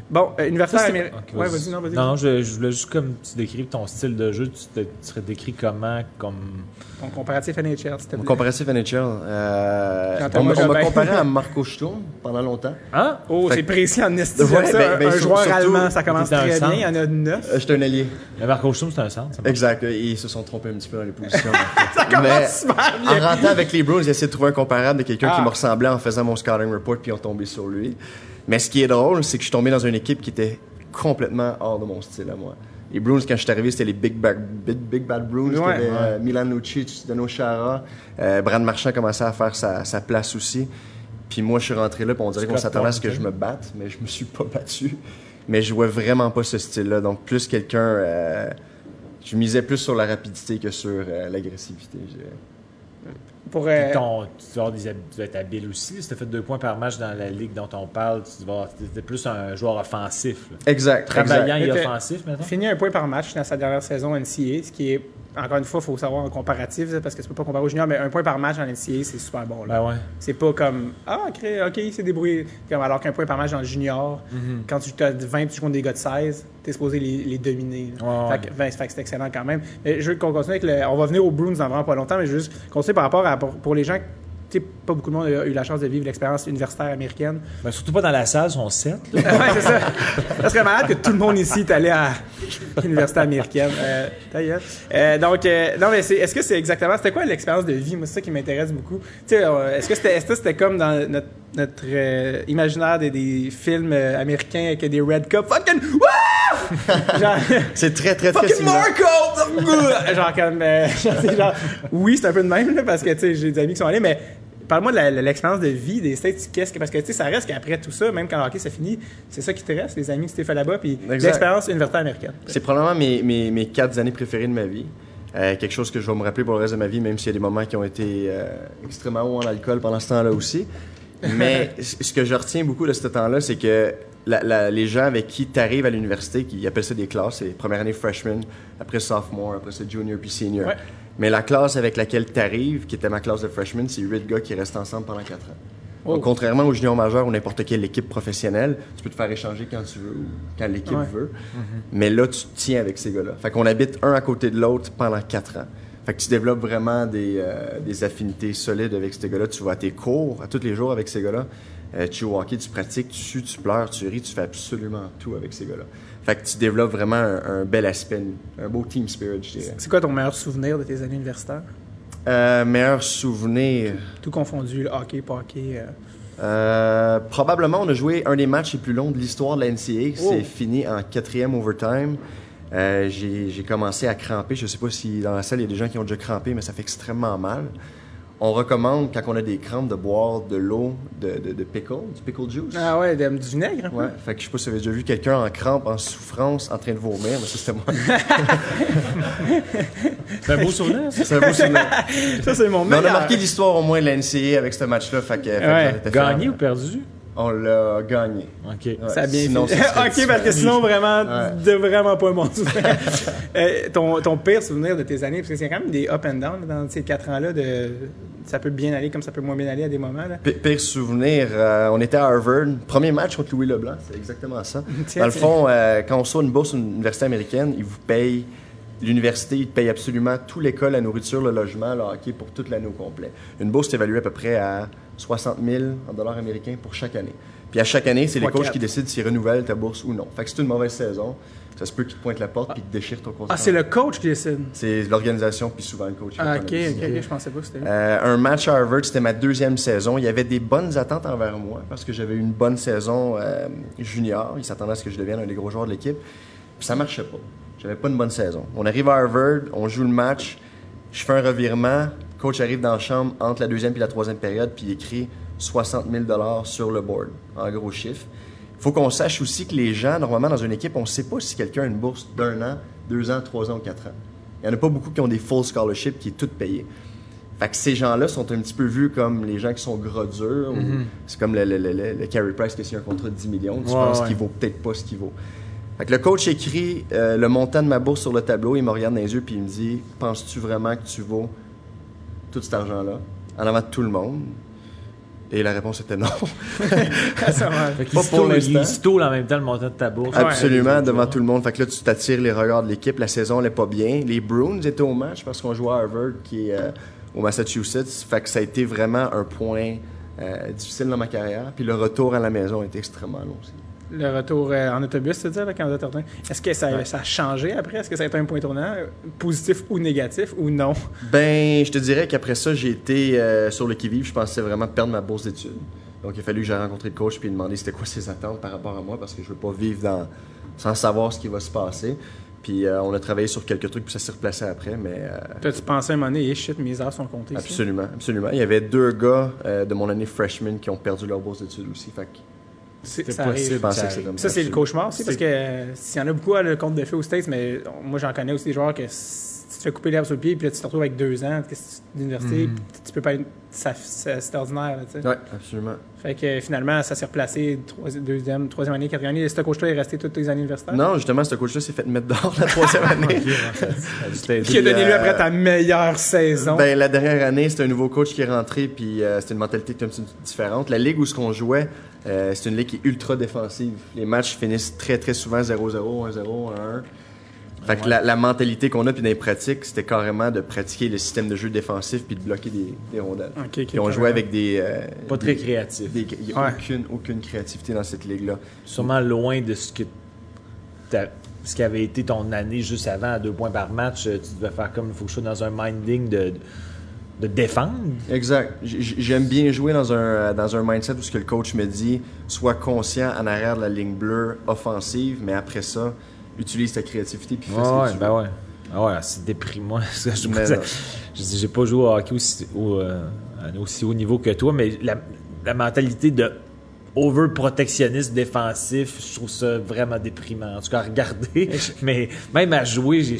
Bon, euh, universitaire Ça, c'est- américain. Ok, ouais, vas-y, non, vas-y. Non, je, je voulais juste comme tu décrives ton style de jeu, tu, te- tu serais décrit comment comme. Ton comparatif NHL, s'il te Mon comparatif NHL, euh, on, m'a- on m'a Jobin. comparé à Marco Sturm pendant longtemps. Hein? Oh, Fait c'est que- précis en esti. Ouais, ça. ben- un ben, un sur- joueur surtout- allemand, ça commence dans le très bien. Il y en a neuf. Euh, J'étais un allié. Le Marco Sturm, c'est un centre. ça marche. Exact. Ils se sont trompés un petit peu dans les positions. Ça commence super en bien. rentrant avec les Bruins, j'ai essayé de trouver un comparable de quelqu'un Ah. qui me ressemblait en faisant mon scouting report puis on tombé sur lui. Mais ce qui est drôle, c'est que je suis tombé dans une équipe qui était complètement hors de mon style à moi. Les Bruins, quand je suis arrivé, c'était les Big Bad, Big, Big Bad Bruins. Ouais. Euh, Milan Lucic, Dano Chara. Euh, Brad Marchand commençait à faire sa, sa place aussi. Puis moi, je suis rentré là, puis on dirait qu'on s'attendait à ce que je me batte, mais je me suis pas battu. Mais je jouais vraiment pas ce style-là. Donc, plus quelqu'un. euh, je misais plus sur la rapidité que sur euh, l'agressivité, je dirais. Pour, Puis euh, ton, tu, vas des tu vas être habile aussi. Si tu as fait deux points par match dans la ligue dont on parle, tu vas être plus un joueur offensif. là. Exact. Travaillant exact. et t'es- offensif, maintenant. Fini un point par match dans sa dernière saison NCA, ce qui est, encore une fois, il faut savoir en comparatif, parce que tu peux pas comparer au junior, mais un point par match en NCA, c'est super bon. Là. Ben ouais. C'est pas comme Ah, ok, il s'est débrouillé. Alors qu'un point par match dans le junior, Mhm. quand tu as 20 tu contre des gars de 16, t'es supposé les, les dominer. Ouais, fait, que, ben, fait que c'est excellent quand même. Mais je veux qu'on continue avec le. On va venir aux Bruins dans vraiment pas longtemps, mais je veux juste continuer par rapport à. Pour, pour les gens. Pas beaucoup de monde a eu la chance de vivre l'expérience universitaire américaine. Ben, surtout pas dans la salle, sept. là. ouais, c'est ça. Ça serait malade que tout le monde ici est allé à l'université américaine. Euh, ta gueule. Euh, donc, euh, non, mais c'est- est-ce que c'est exactement. C'était quoi l'expérience de vie? Moi, c'est ça qui m'intéresse beaucoup. Tu sais, euh, est-ce que c'était est-ce que c'était comme dans notre, notre euh, imaginaire des, des films euh, américains avec des Red Cup? Fucking. Wouah! Genre. C'est très, très, très Fucking. Marco! genre comme. euh, genre, oui, c'est un peu de même, là, parce que tu sais, j'ai des amis qui sont allés, mais parle-moi de l'expérience de vie des States. Qu'est-ce que, parce que tu sais, ça reste qu'après tout ça, même quand le hockey c'est fini, c'est ça qui te reste, les amis que tu t'es fait là-bas, puis l'expérience universitaire américaine. C'est probablement mes, mes, mes quatre années préférées de ma vie. Euh, quelque chose que je vais me rappeler pour le reste de ma vie, même s'il y a des moments qui ont été euh, extrêmement hauts en alcool pendant ce temps-là aussi. Mais ce que je retiens beaucoup de ce temps-là, c'est que la- la- les gens avec qui tu arrives à l'université, qui appellent ça des classes, c'est première année freshman, après sophomore, après ça junior puis senior. Ouais. Mais la classe avec laquelle tu arrives, qui était ma classe de freshman, c'est huit gars qui restent ensemble pendant quatre ans. Oh. Donc, contrairement au junior majeur ou n'importe quelle équipe professionnelle, tu peux te faire échanger quand tu veux ou quand l'équipe Ouais. veut. Mais là, tu te tiens avec ces gars-là. Fait qu'on habite un à côté de l'autre pendant quatre ans. Fait que tu développes vraiment des, euh, des affinités solides avec ces gars-là. Tu vas à tes cours à tous les jours avec ces gars-là. Euh, tu joues au hockey, tu pratiques, tu sues, tu pleures, tu ris, tu fais absolument tout avec ces gars-là. Fait que tu développes vraiment un, un bel aspect, un beau team spirit, je dirais. C'est quoi ton meilleur souvenir de tes années universitaires? Euh, meilleur souvenir? Tout confondu, le hockey, pas hockey. euh. Euh, probablement, on a joué un des matchs les plus longs de l'histoire de la NCAA. Oh. C'est fini en quatrième overtime. J'ai j'ai commencé à cramper. Je sais pas si dans la salle, il y a des gens qui ont déjà crampé, mais ça fait extrêmement mal. On recommande, quand on a des crampes, de boire de l'eau de, de, de pickle, du pickle juice. Ah ouais, de- du vinaigre? Ouais, fait que je sais pas si vous avez déjà vu quelqu'un en crampe, en souffrance, en train de vomir, mais ça c'était moi. C'est un beau souvenir, ça. C'est un beau souvenir. Ça, c'est mon Mais on a meilleur. marqué l'histoire au moins de la NCAA avec ce match-là, fait que, fait que Ouais. Gagné ou perdu? On l'a gagné. OK. Ouais, Ça a bien sinon, ok, parce que sinon, vraiment, Ouais. de vraiment pas un bon souvenir. Euh, ton, ton pire souvenir de tes années, parce que c'est quand même des up and down dans ces quatre ans-là, de ça peut bien aller comme ça peut moins bien aller à des moments. Là. Pire souvenir, euh, on était à Harvard, premier match contre Louis Leblanc, c'est exactement ça. Dans le fond, euh, quand on soit une bourse une université américaine, ils vous payent, l'université, ils te payent absolument tout l'école, la nourriture, le logement, le hockey pour toute l'année au complet. Une bourse est évaluée à peu près à 60 000 en dollars américains pour chaque année. Puis à chaque année, c'est les coachs qui décident s'ils renouvellent ta bourse ou non. Fait que c'est une mauvaise saison, ça se peut qu'ils te pointent la porte puis qu'ils te déchirent ton contrat. Ah, c'est le coach qui décide. C'est l'organisation puis souvent le coach. qui Ah, ok, ok, je pensais pas que c'était. Euh, un match à Harvard, c'était ma deuxième saison. Il y avait des bonnes attentes envers moi parce que j'avais eu une bonne saison euh, junior. Ils s'attendaient à ce que je devienne un des gros joueurs de l'équipe. Puis ça marchait pas. J'avais pas une bonne saison. On arrive à Harvard, on joue le match. Je fais un revirement, coach arrive dans la chambre entre la deuxième et la troisième période, puis il écrit 60 000 sur le board, en gros chiffre. Il faut qu'on sache aussi que les gens, normalement, dans une équipe, on ne sait pas si quelqu'un a une bourse d'un an, deux ans, trois ans ou quatre ans. Il n'y en a pas beaucoup qui ont des full scholarships qui est tout payé. Fait que ces gens-là sont un petit peu vus comme les gens qui sont gros durs. ou C'est comme le, le, le, le- Carey Price qui a un contrat de 10 millions. Tu Ouais, penses ouais. qu'il vaut peut-être pas ce qu'il vaut. Fait que le coach écrit euh, le montant de ma bourse sur le tableau. Il me regarde dans les yeux puis il me dit Penses-tu vraiment que tu vaux tout cet argent-là en avant de tout le monde Et la réponse était non. Fait Pas pour l'instant. il en même temps le montant de ta bourse. Absolument, Ouais. devant tout le monde. Fait que là, tu t'attires les regards de l'équipe. La saison n'est pas bien. Les Bruins étaient au match parce qu'on jouait à Harvard, qui est euh, au Massachusetts. Fait que ça a été vraiment un point euh, difficile dans ma carrière. Puis le retour à la maison a été extrêmement long aussi. Le retour euh, en autobus, tu là, quand vous êtes retourné. Est-ce que ça, ça a changé après? Est-ce que ça a été un point tournant, positif ou négatif, ou non? Ben, je te dirais qu'après ça, j'ai été euh, sur le qui-vive. Je pensais vraiment perdre ma bourse d'études. Donc, il a fallu que j'aille rencontrer le coach puis demander c'était quoi ses attentes par rapport à moi parce que je veux pas vivre dans, sans savoir ce qui va se passer. Puis, euh, on a travaillé sur quelques trucs puis ça s'est replacé après, mais euh, Toi, tu pensais à un moment donné, eh, shit, mes heures sont comptées. ici. absolument, absolument. Il y avait deux gars euh, de mon année freshman qui ont perdu leur bourse d'études aussi. Fait ça ça que c'était arrive. comme Ça, c'est le cauchemar aussi, parce que euh, s'il y en a beaucoup à le compte de feu aux States, mais euh, moi, j'en connais aussi des joueurs que si tu te fais couper l'herbe sur le pied, puis là, tu te retrouves avec deux ans d'université, puis tu peux pas C'est ordinaire, tu sais. Ouais, absolument. Fait que euh, finalement, ça s'est replacé deuxième, troisième année, quatrième année. Ce coach-là est resté toutes tes années universitaires. Non, justement, ce coach-là s'est fait mettre dehors la troisième année. Qui a donné lui euh, après ta meilleure saison? Ben, la dernière année, c'était un nouveau coach qui est rentré, puis euh, c'était une mentalité qui est un petit peu différente. La ligue où ce qu'on jouait, euh, c'est une ligue qui est ultra défensive. Les matchs finissent très, très souvent 0-0, 1-0, 1-1. Fait que la, la mentalité qu'on a, puis dans les pratiques, c'était carrément de pratiquer le système de jeu défensif, puis de bloquer des, des rondelles. On jouait avec des... euh, Pas très des- créatif. des- Il n'y a Ouais. aucune, aucune créativité dans cette ligue-là. Sûrement loin de ce que ce qui avait été ton année juste avant à deux points par match. euh, Tu devais faire comme il faut que je sois dans un minding de, de défendre. Exact. J'aime bien jouer dans un, euh, dans un mindset où ce que le coach me dit, sois conscient en arrière de la ligne bleue offensive, mais après ça, utilise ta créativité puis fais ce que tu ben veux. ouais. Ah ouais, c'est déprimant. je, dis, j'ai pas joué au hockey aussi, au, euh, à aussi haut niveau que toi, mais la, la mentalité de over-protectionniste défensif, je trouve ça vraiment déprimant. En tout cas, à regarder, mais même à jouer, j'ai.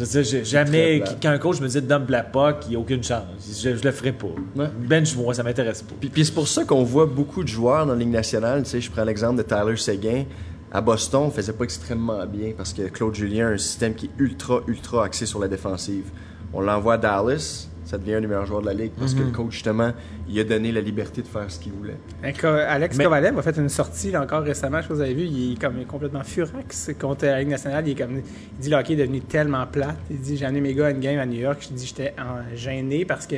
Je veux dire, j'ai jamais. Quand un coach me dit dump la puck, il n'y a aucune chance. Je, je le ferai pas. Ouais. Bench, moi, ça m'intéresse pas. Puis, puis c'est pour ça qu'on voit beaucoup de joueurs dans la Ligue nationale. Tu sais, je prends l'exemple de Tyler Seguin. À Boston, on faisait pas extrêmement bien parce que Claude Julien a un système qui est ultra, ultra axé sur la défensive. On l'envoie à Dallas, ça devient un des meilleurs joueurs de la Ligue parce que le coach, justement, il a donné la liberté de faire ce qu'il voulait. Alex Mais- Kovalev a fait une sortie là, encore récemment, je sais pas si vous avez vu, il est comme complètement furax contre la Ligue nationale. Il, est comme, il dit le hockey est devenu tellement plate. Il dit j'ai amené mes gars à une game à New York. Je dis j'étais en- gêné parce que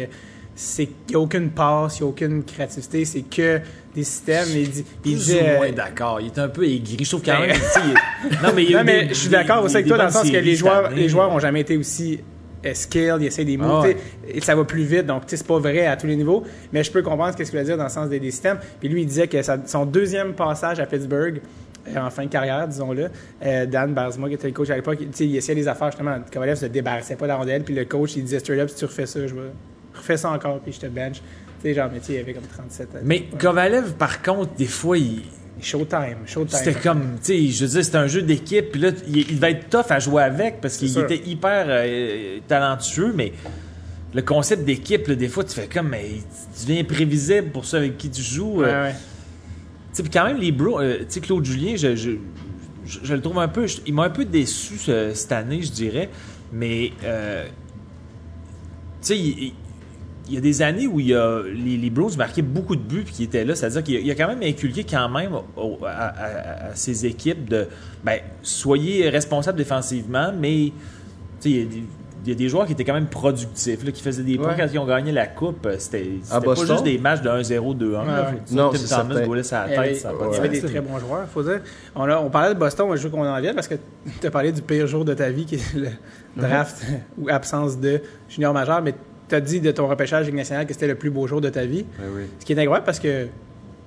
c'est il n'y a aucune passe, il n'y a aucune créativité, c'est que des systèmes. Il dit, il Plus dit, ou euh, moins d'accord. Il est un peu aigri. Je trouve quand même. Non, mais, il y a non, mais des- je suis d'accord aussi avec toi dans le sens que les joueurs, les joueurs ont jamais été aussi skilled, ils essayent des moves, Ah ouais. et ça va plus vite, donc c'est pas vrai à tous les niveaux, mais je peux comprendre ce qu'il veut dire dans le sens des, des systèmes. Puis lui, il disait que sa- son deuxième passage à Pittsburgh, euh, en fin de carrière, disons-le, euh, Dan Barzma, qui était le coach à l'époque, il- tu sais, il essayait des affaires justement, Kovalev se débarrassait pas de la rondelle, puis le coach, il disait straight up, si tu refais ça, je vais refais ça encore, puis je te bench. Tu sais, genre, sais, il avait comme 37 ans. Mais Kovalev, par contre, des fois, il. Showtime, showtime. C'était comme, tu sais, je veux dire, c'était un jeu d'équipe, puis là, il, il devait être tough à jouer avec parce qu'il était hyper euh, talentueux, mais le concept d'équipe, des fois, tu fais comme, mais tu deviens imprévisible pour ceux avec qui tu joues. Ouais, euh, ouais. Tu sais, puis quand même, les bros, euh, tu sais, Claude Julien, je, je, je- je le trouve un peu, il m'a un peu déçu ce- cette année, je dirais, mais, tu sais, il, il- il y a des années où il y a, les, les Bros marquaient beaucoup de buts puis qui étaient là, c'est-à-dire qu'il a, quand même inculqué quand même au- à, à- à ses équipes de, ben, soyez responsables défensivement, mais, tu sais, il y a des- il y a des joueurs qui étaient quand même productifs, là, qui faisaient des points Ouais. quand ils ont gagné la coupe. C'était c'était pas juste des matchs de 1-0, 2-1. là. Ouais, ouais. Tim Non, Thomas sa tête, ça il y avait des très bons joueurs, faut dire. On, a- on parlait de Boston, je veux qu'on en vienne parce que tu as parlé du pire jour de ta vie, qui est le draft ou absence de junior majeur, mais tu as dit de ton repêchage Ligue nationale que c'était le plus beau jour de ta vie. Ce qui est incroyable parce que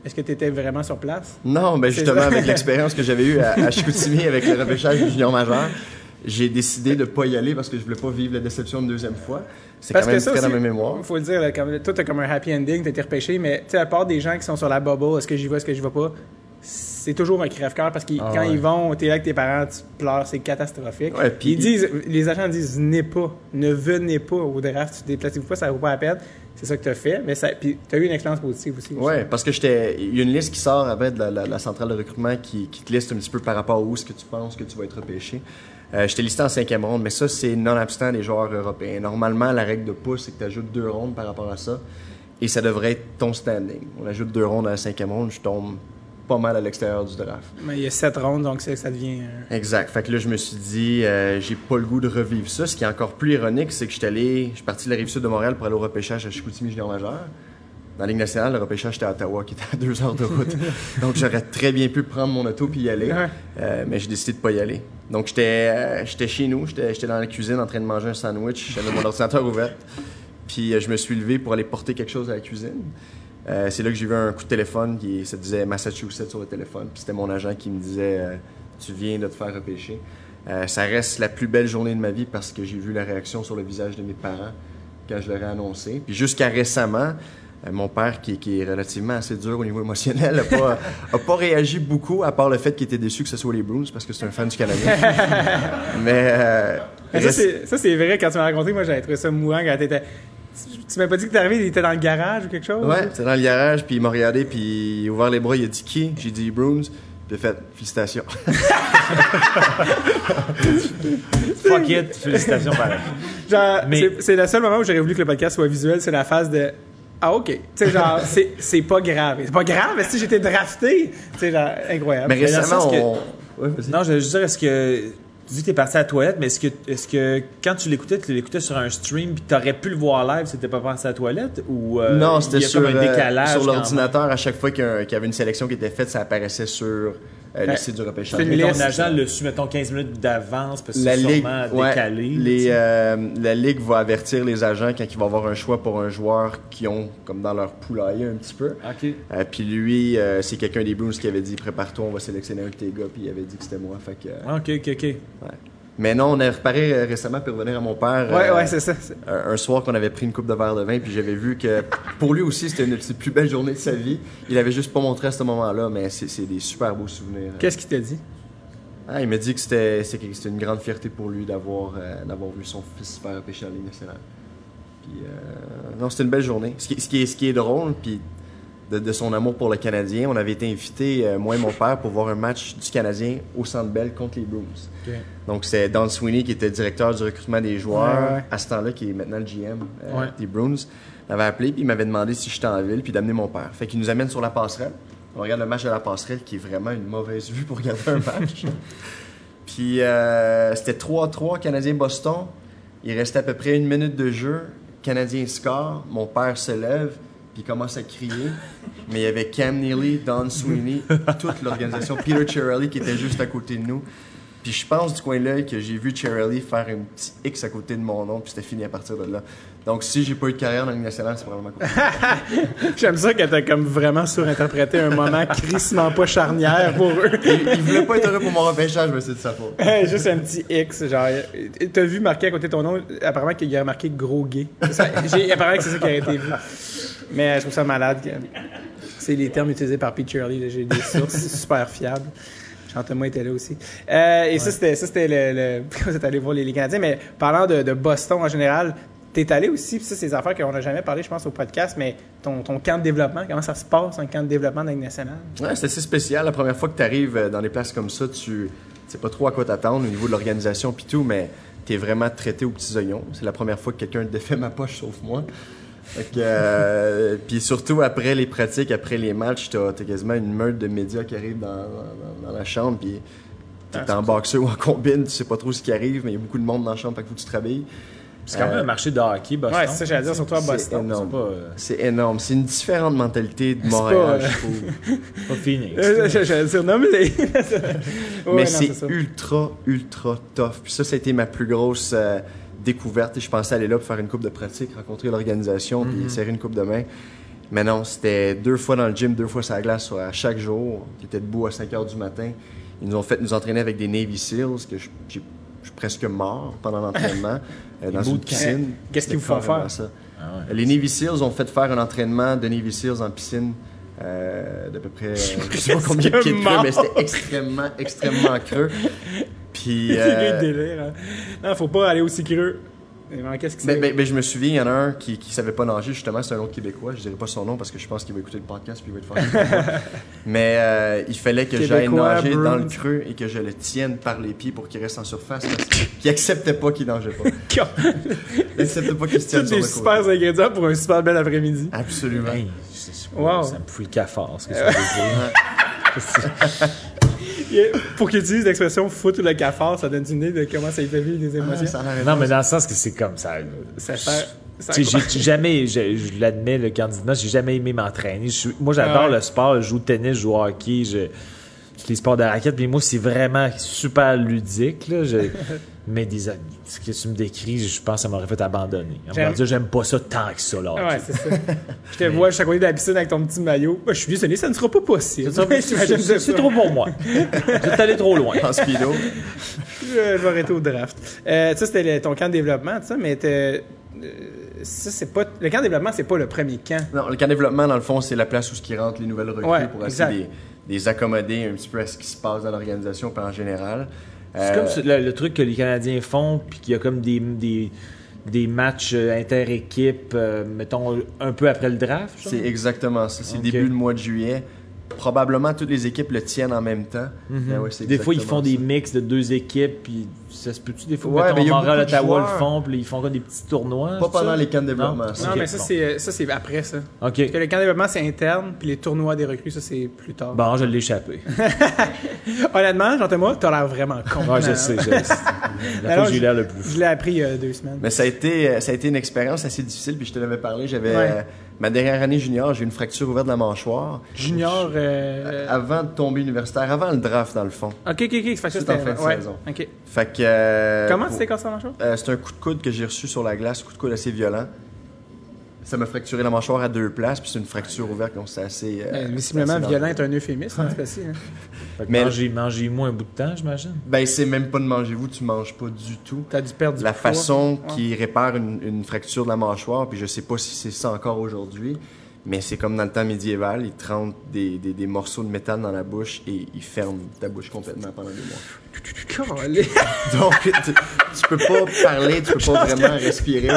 est-ce que tu étais vraiment sur place? Non, ben justement, avec l'expérience que j'avais eue à, à Chicoutimi avec le repêchage du junior majeur, j'ai décidé de pas y aller parce que je voulais pas vivre la déception une deuxième fois. C'est quand même que ça très dans ma mémoire. Il faut le dire, là, comme, toi, t'as comme un happy ending, t'as été repêché, mais tu sais, à part des gens qui sont sur la bubble, est-ce que j'y vais, est-ce que j'y vais pas, c'est toujours un crève-cœur parce que Ah quand ouais. ils vont, t'es là avec tes parents, tu pleures, c'est catastrophique. Ouais, puis- ils disent, les agents disent, venez pas, ne venez pas au draft, déplacez-vous pas, ça vaut pas la peine. C'est ça que t'as fait, mais ça, puis t'as eu une expérience positive aussi. Ouais, parce que j'étais. Il y a une liste qui sort de la, la- la centrale de recrutement qui, qui te liste un petit peu par rapport à où est-ce que tu penses que tu vas être repêché. Euh, j'étais listé en cinquième ronde, mais ça, c'est non-abstant des joueurs européens. Normalement, la règle de pouce, c'est que tu ajoutes deux rondes par rapport à ça. Et ça devrait être ton standing. On ajoute deux rondes à la cinquième ronde, je tombe pas mal à l'extérieur du draft. Mais il y a sept rondes, donc c'est- ça devient. euh, Exact. Fait que là, je me suis dit, euh, j'ai pas le goût de revivre ça. Ce qui est encore plus ironique, c'est que je suis allé, je suis parti de la rive sud de Montréal pour aller au repêchage à Chicoutimi junior majeur. Dans la Ligue nationale, le repêchage était à Ottawa, qui était à deux heures de route. Donc, j'aurais très bien pu prendre mon auto puis y aller. Ouais. Euh, mais j'ai décidé de pas y aller. Donc, j'étais euh, j'étais chez nous, j'étais j'étais dans la cuisine en train de manger un sandwich. J'avais mon ordinateur ouvert. Puis, euh, je me suis levé pour aller porter quelque chose à la cuisine. Euh, c'est là que j'ai vu un coup de téléphone qui ça disait Massachusetts sur le téléphone. Puis c'était mon agent qui me disait euh, Tu viens de te faire repêcher. Euh, ça reste la plus belle journée de ma vie parce que j'ai vu la réaction sur le visage de mes parents quand je leur ai annoncé. Puis jusqu'à récemment, euh, mon père, qui, qui est relativement assez dur au niveau émotionnel, n'a pas, a pas réagi beaucoup, à part le fait qu'il était déçu que ce soit les Bruins parce que c'est un fan du Canadien. Mais. euh, reste- ça, c'est vrai, quand tu m'as raconté, moi, j'avais trouvé ça mourant quand t'étais. Tu, m'as pas dit que t'es arrivé, il était dans le garage ou quelque chose? Ouais, c'était dans le garage, puis il m'a regardé, puis il a ouvert les bras, il a dit qui? J'ai dit Bruins, puis il a fait félicitations. Fuck it, félicitations pareil. Genre, Mais- c'est- le seul moment où j'aurais voulu que le podcast soit visuel, c'est la phase de. Ah, ok. Tu sais, genre, c'est c'est pas grave. C'est pas grave, si j'étais drafté. Tu sais, genre, incroyable. Mais récemment, que- on. Ouais, vas-y. Non, je veux juste dire, est-ce que. Tu dis que t'es parti à la toilette, mais est-ce que, est-ce que quand tu l'écoutais, tu l'écoutais sur un stream puis t'aurais pu le voir live si t'étais pas passé à la toilette ou euh, non, c'était sur, un euh, décalage sur l'ordinateur. À chaque fois y, qu'il y avait une sélection qui était faite, ça apparaissait sur euh, le Ouais. site du repêchage. Mais ton agent le su, mettons, 15 minutes d'avance parce que c'est ligue, sûrement ouais, décalé. les, euh, la ligue va avertir les agents quand il va avoir un choix pour un joueur qui ont comme dans leur poulailler un petit peu. Euh, puis lui, c'est quelqu'un des Bruins qui avait dit prépare-toi, on va sélectionner un de tes gars, puis il avait dit que c'était moi. Fait que, Ah, Ok, ok, ok. Mais non, on a reparé euh, récemment pour revenir à mon père. Ouais, euh, ouais, c'est ça. un, un soir qu'on avait pris une coupe de verre de vin, puis j'avais vu que pour lui aussi, c'était une des plus belles journées de sa vie. Il avait juste pas montré à ce moment-là, mais c'est des super beaux souvenirs. Qu'est-ce qu'il t'a dit? Ah, il m'a dit que c'était une grande fierté pour lui d'avoir euh, d'avoir vu son fils faire repêcher en Ligue nationale. Puis, euh, non, c'était une belle journée. Ce qui, ce qui est, ce qui est drôle, puis de, de son amour pour le Canadien, on avait été invités, euh, moi et mon père, pour voir un match du Canadien au Centre Bell contre les Bruins. Donc, c'est Don Sweeney qui était directeur du recrutement des joueurs Ouais, ouais. à ce temps-là, qui est maintenant le GM euh, Ouais. des Bruins. Il m'avait appelé, puis il m'avait demandé si j'étais en ville, puis d'amener mon père. Fait qu'il nous amène sur la passerelle. On regarde le match de la passerelle, qui est vraiment une mauvaise vue pour regarder un match. puis euh, c'était 3-3 Canadien-Boston. Il restait à peu près une minute de jeu. Canadien score. Mon père se lève, puis il commence à crier. Mais il y avait Cam Neely, Don Sweeney, toute l'organisation, Peter Cirelli qui était juste à côté de nous. Puis je pense du coin de l'œil que j'ai vu Cirelli faire un petit X à côté de mon nom, puis c'était fini à partir de là. Donc si j'ai pas eu de carrière dans Ligue nationale, c'est probablement. J'aime ça que t'as comme vraiment surinterprété un moment crissement pas charnière pour eux. il, il voulait pas être heureux pour mon repêchage, mais c'est de sa faute. Juste un petit X, genre. T'as vu marqué à côté de ton nom, apparemment qu'il y a marqué gros gay. Ça, apparemment que c'est ça qui a été vu. Mais euh, je trouve ça malade. C'est les termes utilisés par Pete Shirley. J'ai des sources super fiables. Jean-Thomas était là aussi. Euh, et ça, c'était, ça, c'était le, le- Quand vous êtes allé voir les, les Canadiens. Mais parlant de, de Boston en général, t'es allé aussi, puis ça, c'est des affaires qu'on n'a jamais parlé, je pense, au podcast, mais ton, ton camp de développement, comment ça se passe, un camp de développement dans nationale? Ouais, c'est assez spécial. La première fois que tu arrives dans des places comme ça, tu sais pas trop à quoi t'attendre au niveau de l'organisation puis tout, mais tu es vraiment traité aux petits oignons. C'est la première fois que quelqu'un défait ma poche sauf moi. Que, euh, puis surtout après les pratiques, après les matchs, t'as as quasiment une meute de médias qui arrivent dans, dans- dans la chambre, puis t'es Ah, en boxeur ou en combine, tu sais pas trop ce qui arrive, mais il y a beaucoup de monde dans la chambre, fait qu'il faut que tu te rhabilles. C'est quand même Euh, un marché de hockey, Boston. Ouais, c'est ça, j'allais dire, surtout à C'est Boston. énorme. C'est pas, euh, C'est énorme. C'est une différente mentalité de C'est Montréal, pas, euh, je trouve. pas Phoenix. Euh, J'allais dire, non, mais. Ouais, non, mais c'est ultra, ultra tough. Puis ça, ça a été ma plus grosse euh, découverte. Et je pensais aller là pour faire une coupe de pratique, rencontrer l'organisation, puis serrer une coupe de main. Mais non, c'était deux fois dans le gym, deux fois sur la glace à chaque jour. J'étais debout à 5 heures du matin. Ils nous ont fait nous entraîner avec des Navy Seals, que je- suis presque mort pendant l'entraînement euh, dans une piscine. Qu'est-ce qu'ils vous font faire? ça. Ah ouais. Les Navy Seals ont fait faire un entraînement de Navy Seals en piscine euh, d'à peu près, euh, je sais pas combien de pieds de creux, mais c'était extrêmement, extrêmement creux. Puis, C'est euh, délire. Hein. Non, faut pas aller aussi creux. Mais Qu'est-ce que ben, ben, ben, je me souviens, il y en a un qui, qui savait pas nager, justement, c'est un autre Québécois. Je dirais pas son nom parce que je pense qu'il va écouter le podcast puis il va être fâché. Mais euh, il fallait que j'aille nager dans le creux et que je le tienne par les pieds pour qu'il reste en surface parce qu'il acceptait pas qu'il nageait pas. Il acceptait pas qu'il se tienne Tous sur des le super côté. ingrédients pour un super bel après-midi. Absolument. Wow. Ça me fout le cafard, ce que ça veut dire. Pour qu'ils utilisent l'expression foutre le cafard, ça donne une idée de comment ça fait vivre des émotions. Ah, l'air non, mais dans le sens que c'est comme ça. ça fait. j'ai jamais, je, je l'admets, le candidat, j'ai jamais aimé m'entraîner. Moi, j'adore Ah ouais. le sport. Je joue au tennis, je joue au hockey, je, les sports de raquette. Puis moi, c'est vraiment super ludique. Là. Je- mais des, ce que tu me décris, je pense que ça m'aurait fait abandonner. En me dire, j'aime pas ça tant que ça. Là, Ouais, c'est ça. Je te vois chaque côté de la piscine avec ton petit maillot. Je suis désolé, ça ne sera pas possible. C'est trop pour moi. Vous allé trop loin. En speedo. Je, je vais arrêter au draft. Euh, ça, c'était le- ton camp de développement, ça, mais t'es- euh, ça, c'est pas. Le camp de développement, c'est pas le premier camp. Non, le camp de développement, dans le fond, c'est la place où qui rentrent les nouvelles recrues Ouais, pour essayer de les, les accommoder un petit peu à ce qui se passe dans l'organisation puis en général. C'est Euh, comme ce- le, le truc que les Canadiens font, puis qu'il y a comme des, des, des matchs euh, inter-équipes, euh, mettons, un peu après le draft. C'est exactement ça. C'est début du mois de juillet. Probablement toutes les équipes le tiennent en même temps. Ben ouais, Mhm. Des fois, ils font des mix de deux équipes, puis ça se peut-tu des fois, Ouais, mettons, mais il y a Montréal, beaucoup de Ottawa le font, puis ils font des petits tournois. Pas pendant ça? les camps de développement. Non? ça. Non, mais ça, c'est, ça, c'est après ça. OK. Parce que le camp de développement, c'est interne, puis les tournois des recrues, ça, c'est plus tard. Bon, je l'ai échappé. Honnêtement, Jean-Thomas, t'as l'air vraiment con. Ouais, je Euh, sais. Je, la Alors, j'ai je- l'air le plus. Je l'ai appris il y a deux semaines. Mais ça a été, euh, ça a été une expérience assez difficile. Puis je te l'avais parlé. J'avais Ouais. Ma dernière année junior, j'ai eu une fracture ouverte de la mâchoire. Junior. Euh... Avant de tomber universitaire, avant le draft dans le fond. Ok, ok, ok. Fait que ça, C'est c'était en fin de ouais. saison. Ok. Fait que. euh, Comment t'es cassé la mâchoire? Euh, c'est un coup de coude que j'ai reçu sur la glace, coup de coude assez violent. Ça m'a fracturé la mâchoire à deux places, puis c'est une fracture ouverte, donc c'est assez. euh, Euh, visiblement, assez violent est un euphémisme, hein, c'est hein. Fait que Mais- mangez, mangez-moi un bout de temps, j'imagine. Ben, c'est même pas de manger vous, tu manges pas du tout. T'as dû perdre du La poids. façon Ouais. qui répare une, une fracture de la mâchoire, puis je sais pas si c'est ça encore aujourd'hui, mais c'est comme dans le temps médiéval, ils te rentrent des, des, des morceaux de métal dans la bouche et ils ferment ta bouche complètement pendant des mois. Donc, tu, tu peux pas parler, tu peux pas vraiment respirer.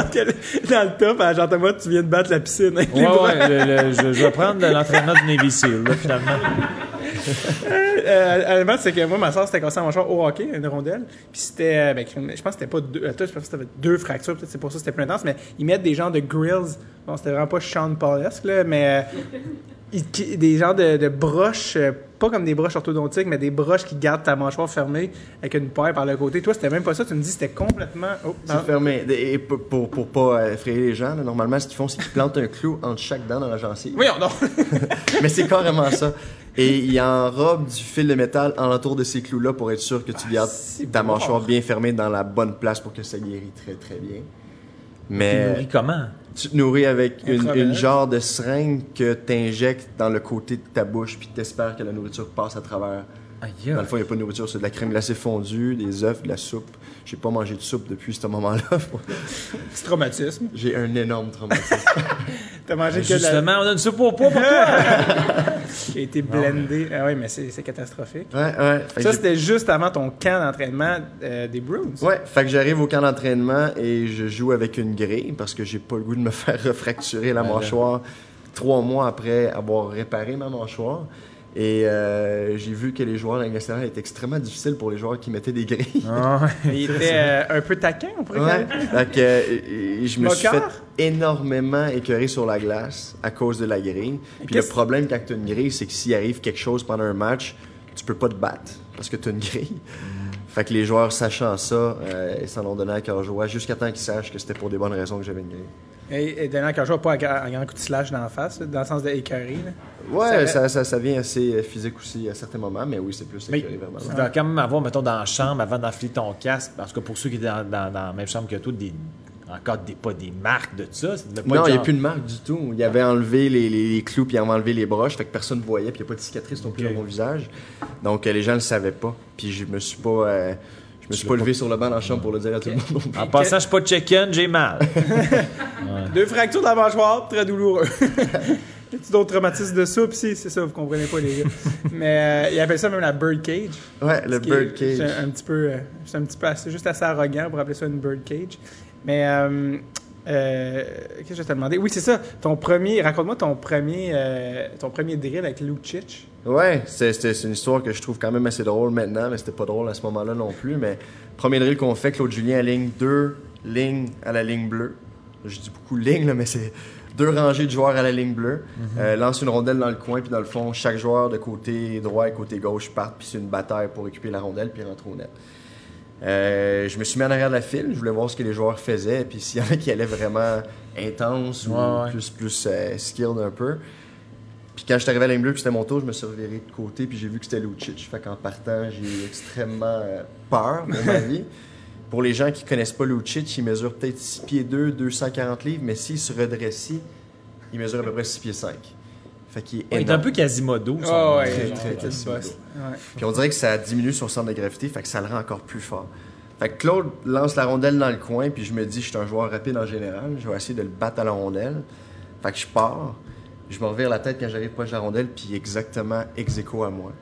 Dans le top, à Jean-Thomas, tu viens de battre la piscine avec Ouais, ouais, le- le- je, je vais prendre l'entraînement du Navy Seal, là, finalement. Euh, honnêtement, c'est que moi, ma soeur s'était cassée la mâchoire au hockey, une rondelle. Puis c'était, euh, ben, je pense que c'était pas deux, euh, je pense c'était deux fractures, peut-être c'est pour ça que c'était plus intense, mais ils mettent des genres de grills. Bon, c'était vraiment pas Sean Paulesque, là, mais euh, des genres de, de broches, pas comme des broches orthodontiques, mais des broches qui gardent ta mâchoire fermée avec une paire par le côté. Toi, c'était même pas ça. Tu me dis que c'était complètement. Oh, C'est non. fermé. Et pour, pour, pour pas euh, effrayer les gens, là, normalement, ce qu'ils font, c'est qu'ils plantent un clou entre chaque dent dans la gencive. Voyons donc. Mais c'est carrément ça. Et il enrobe du fil de métal en entour de ces clous-là pour être sûr que tu gardes c'est ta mâchoire bien fermée dans la bonne place pour que ça guérit très très bien. Tu Mais nourris comment? tu te nourris avec une, genre de seringue que tu injectes dans le côté de ta bouche puis tu espères que la nourriture passe à travers. Aïe, Dans le fond, il n'y a pas de nourriture, c'est de la crème glacée fondue, des œufs, de la soupe. J'ai pas mangé de soupe depuis ce moment-là. Petit traumatisme. J'ai un énorme traumatisme. T'as mangé que de la... Justement, on a une soupe au poids pour toi. qui a été blendé. Ah oui, mais c'est catastrophique. ouais, ouais. Ça, c'était juste avant ton camp d'entraînement euh, des Bruins. Ouais, fait que j'arrive au camp d'entraînement et je joue avec une grille parce que j'ai pas le goût de me faire refracturer la mâchoire trois mois après avoir réparé ma mâchoire. Et euh, j'ai vu que les joueurs de la Ligue nationale étaient extrêmement difficiles pour les joueurs qui mettaient des grilles. Ah, Il était euh, un peu taquin, on pourrait Ouais. que, euh, je me suis fait énormément écœurer sur la glace à cause de la grille. Puis le problème quand tu as une grille, c'est que s'il arrive quelque chose pendant un match, tu peux pas te battre parce que tu as une grille. Fait que les joueurs, sachant ça, euh, ils s'en ont donné à cœur joie jusqu'à temps qu'ils sachent que c'était pour des bonnes raisons que j'avais une grille. Et, et qu'un joueur pas un, grand coup de slash dans la face, là, dans le sens de écœuré. là. Ouais, Ça- ça, ça, ça vient assez euh, physique aussi à certains moments, mais oui, c'est plus écœuré vraiment. tu dois quand même avoir, mettons, dans la chambre, avant d'enfiler ton casque, parce que pour ceux qui étaient dans, dans- dans la même chambre que toi, des, encore des, pas des marques de ça. pas Non, il n'y a plus de marque du tout. Il avait enlevé les, les- les clous, puis il avait enlevé les broches, fait que personne ne voyait, puis il n'y a pas de cicatrice non plus dans mon visage. Donc, euh, les gens ne le savaient pas. Puis je me suis pas... euh, je me suis pas levé sur le banc dans la chambre pour le dire à tout le monde. non plus. En passant, je suis pas chicken, j'ai mal. Deux fractures de la mâchoire, très douloureux. Y a-tu d'autres traumatismes de soupe? Si, c'est ça, vous comprenez pas, les gars. Mais euh, ils appellent ça même la bird cage. Ouais, le qui est- bird cage. C'est un, un petit peu, euh, c'est un petit peu assez, juste assez arrogant pour appeler ça une bird cage. Mais euh, euh, qu'est-ce que je vais te demander? Oui, c'est ça. Ton premier, raconte-moi ton premier, euh, ton premier drill avec Lucic. Ouais, c'est une histoire que je trouve quand même assez drôle maintenant, mais c'était pas drôle à ce moment-là non plus. Mais premier drill qu'on fait, Claude Julien à ligne 2, ligne à la ligne bleue. Je dis beaucoup ligne, là, mais c'est deux rangées de joueurs à la ligne bleue. Euh, lance une rondelle dans le coin, puis dans le fond, chaque joueur de côté droit et côté gauche part, puis c'est une bataille pour récupérer la rondelle, puis rentrer au net. Euh, je me suis mis en arrière de la file, je voulais voir ce que les joueurs faisaient, puis s'il y en a qui allaient vraiment intense ou ouais. plus, plus euh, skilled un peu. Puis quand je suis arrivé à la ligne bleue, puis c'était mon tour, je me suis reviré de côté, puis j'ai vu que c'était Lucic. Fait qu'en partant, j'ai eu extrêmement euh, peur pour ma vie. Pour les gens qui connaissent pas Lucic, il mesure peut-être 6 pieds 2, 240 livres, mais s'il se redresse, il mesure à peu près 6 pieds 5. Fait qu'il est Il est un peu Quasimodo. Oh, ouais, très, très Quasimodo. Ouais. Puis on dirait que ça diminue son centre de gravité, fait que ça le rend encore plus fort. Fait que Claude lance la rondelle dans le coin, puis je me dis, je suis un joueur rapide en général, je vais essayer de le battre à la rondelle. Fait que je pars, je me revire la tête quand j'arrive proche de la rondelle, puis exactement ex aequo à moi.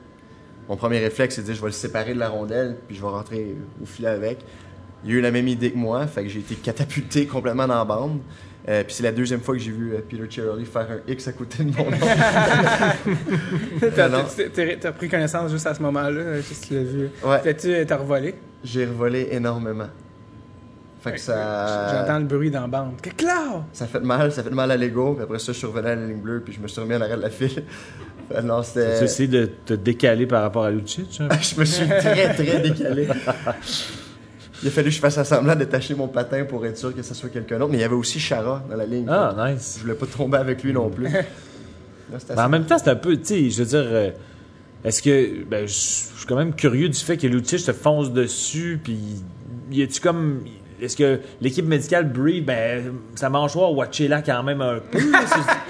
Mon premier réflexe, c'est de dire, je vais le séparer de la rondelle, puis je vais rentrer au filet avec. Il a eu la même idée que moi, fait que j'ai été catapulté complètement dans la bande. Euh, puis c'est la deuxième fois que j'ai vu euh, Peter Cherry faire un X à côté de mon nom. T'as, pris connaissance juste à ce moment-là, euh, juste l'as vu. Ouais. T'as-tu t'as revolé? J'ai revolé énormément. Fait que ça. J'entends le bruit dans la bande. Que clair! Ça fait mal, ça fait mal à l'ego. Puis après ça, je suis revenu à la ligne bleue, puis je me suis remis en arrêt de la file. Non, Tu c'était. essayé de te décaler par rapport à Lucic? hein? je me suis très, très décalé. Il a fallu que je fasse semblant de détacher mon patin pour être sûr que ce soit quelqu'un d'autre. Mais il y avait aussi Chara dans la ligne. Ah, nice. Je voulais pas tomber avec lui non plus. Là, en même temps, c'est un peu, tu sais, je veux dire, euh, est-ce que, ben, je je suis quand même curieux du fait que Lucic te fonce dessus, puis y a-tu comme, est-ce que l'équipe médicale Bree, ben, sa mâchoire watcher là quand même un peu?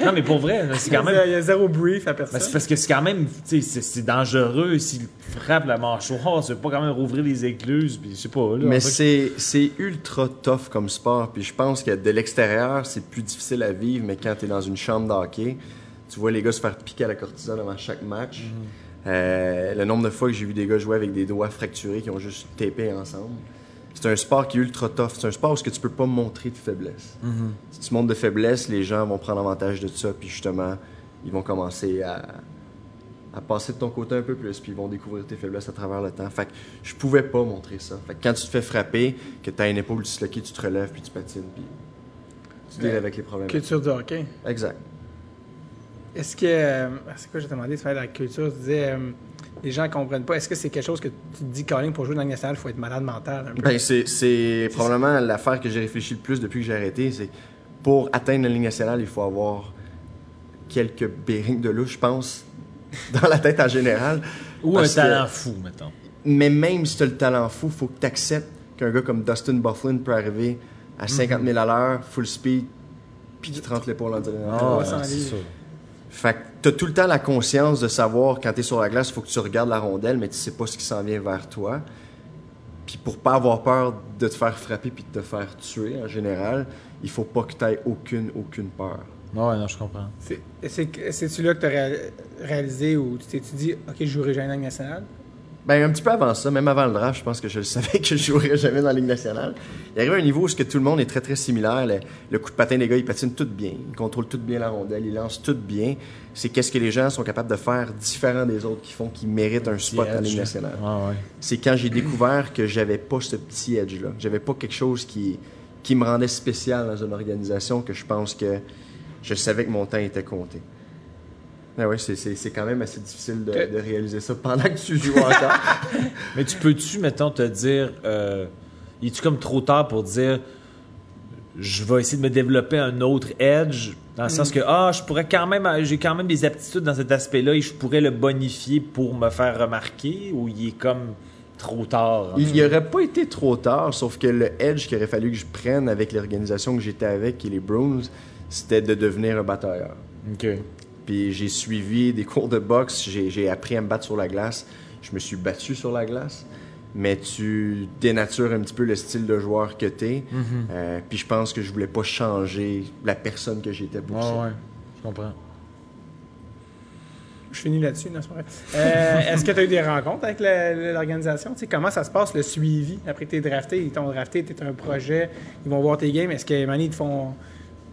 non, mais pour vrai, c'est quand même, Il y a zéro brief à ben, personne. c'est parce que c'est quand même, tu sais, c'est- dangereux s'il frappe la mâchoire, c'est pas quand même rouvrir les écluses, puis je sais pas, là. Mais c'est c'est ultra tough comme sport. Puis je pense que de l'extérieur, c'est plus difficile à vivre, mais quand tu es dans une chambre d'hockey, tu vois les gars se faire piquer à la cortisone avant chaque match. Euh, le nombre de fois que j'ai vu des gars jouer avec des doigts fracturés qui ont juste tapé ensemble. C'est un sport qui est ultra tough. C'est un sport où ce que tu peux pas montrer de faiblesse. Si tu montres de faiblesse, les gens vont prendre avantage de ça, puis justement, ils vont commencer à, à passer de ton côté un peu plus, puis ils vont découvrir tes faiblesses à travers le temps. Fait que je pouvais pas montrer ça. Fait que quand tu te fais frapper, que tu as une épaule disloquée, tu te relèves, puis tu patines, puis tu deals Mais- avec les problèmes. Culture de hockey. Exact. Est-ce que. euh, c'est quoi, je t'ai demandé, sur la culture, tu disais, euh, les gens comprennent pas. Est-ce que c'est quelque chose que tu te dis, Colin, pour jouer dans le national, il faut être malade mental? Ben, c'est, probablement l'affaire que j'ai réfléchi le plus depuis que j'ai arrêté. C'est pour atteindre la Ligue nationale, il faut avoir quelques bearings de louche, je pense, dans la tête en général. Ou un que- talent fou, mettons. Mais même si tu as le talent fou, faut que tu acceptes qu'un gars comme Dustin Bufflin peut arriver à 50 000 à l'heure, full speed, puis qu'il te rentre l'épaule en direct. Ah, trois ouais, cents c'est livres. sûr. Fait que t'as tout le temps la conscience de savoir quand t'es sur la glace, il faut que tu regardes la rondelle, mais tu sais pas ce qui s'en vient vers toi. Puis pour pas avoir peur de te faire frapper puis de te faire tuer en général, il faut pas que tu aies aucune, aucune peur. Ouais, non, je comprends. C'est- c'est- C'est-tu là que tu as réalisé ou tu t'es dit, OK, je jouerai jamais nationale? Ben, un petit peu avant ça, même avant le draft, je pense que je le savais que je jouerais jamais dans la Ligue nationale. Il arrive à un niveau où ce que tout le monde est très très similaire. Le, le coup de patin des gars, ils patinent tout bien. Ils contrôlent tout bien la rondelle, ils lancent tout bien. C'est qu'est-ce que les gens sont capables de faire différent des autres qui font qu'ils méritent un spot en Ligue nationale. Ah, ouais. c'est quand j'ai découvert que j'avais pas ce petit edge-là. J'avais pas quelque chose qui, qui me rendait spécial dans une organisation que je pense que je savais que mon temps était compté. Ah oui, c'est, quand même assez difficile de, réaliser ça pendant que tu joues encore. Mais tu peux-tu, mettons, te dire, euh, es-tu comme trop tard pour dire, je vais essayer de me développer un autre edge, dans le sens que, ah, je pourrais quand même, j'ai quand même des aptitudes dans cet aspect-là et je pourrais le bonifier pour me faire remarquer, ou il est comme trop tard? Il n'y aurait pas été trop tard, sauf que le edge qu'il aurait fallu que je prenne avec l'organisation que j'étais avec, qui est les Bruins, c'était de devenir un batailleur. OK. Puis j'ai suivi des cours de boxe, j'ai, j'ai appris à me battre sur la glace. Je me suis battu sur la glace. mais tu dénatures un petit peu le style de joueur que tu es. Mhm. Euh, puis je pense que je voulais pas changer la personne que j'étais pour Ouais, ça. ouais. Je comprends. Je finis là-dessus, non, c'est pas? Vrai. Euh, Est-ce que tu as eu des rencontres avec l'organisation? Tu sais, comment ça se passe, le suivi? Après que tu es drafté, ils t'ont drafté, tu un projet, ils vont voir tes games. Est-ce que, Manny, ils te font.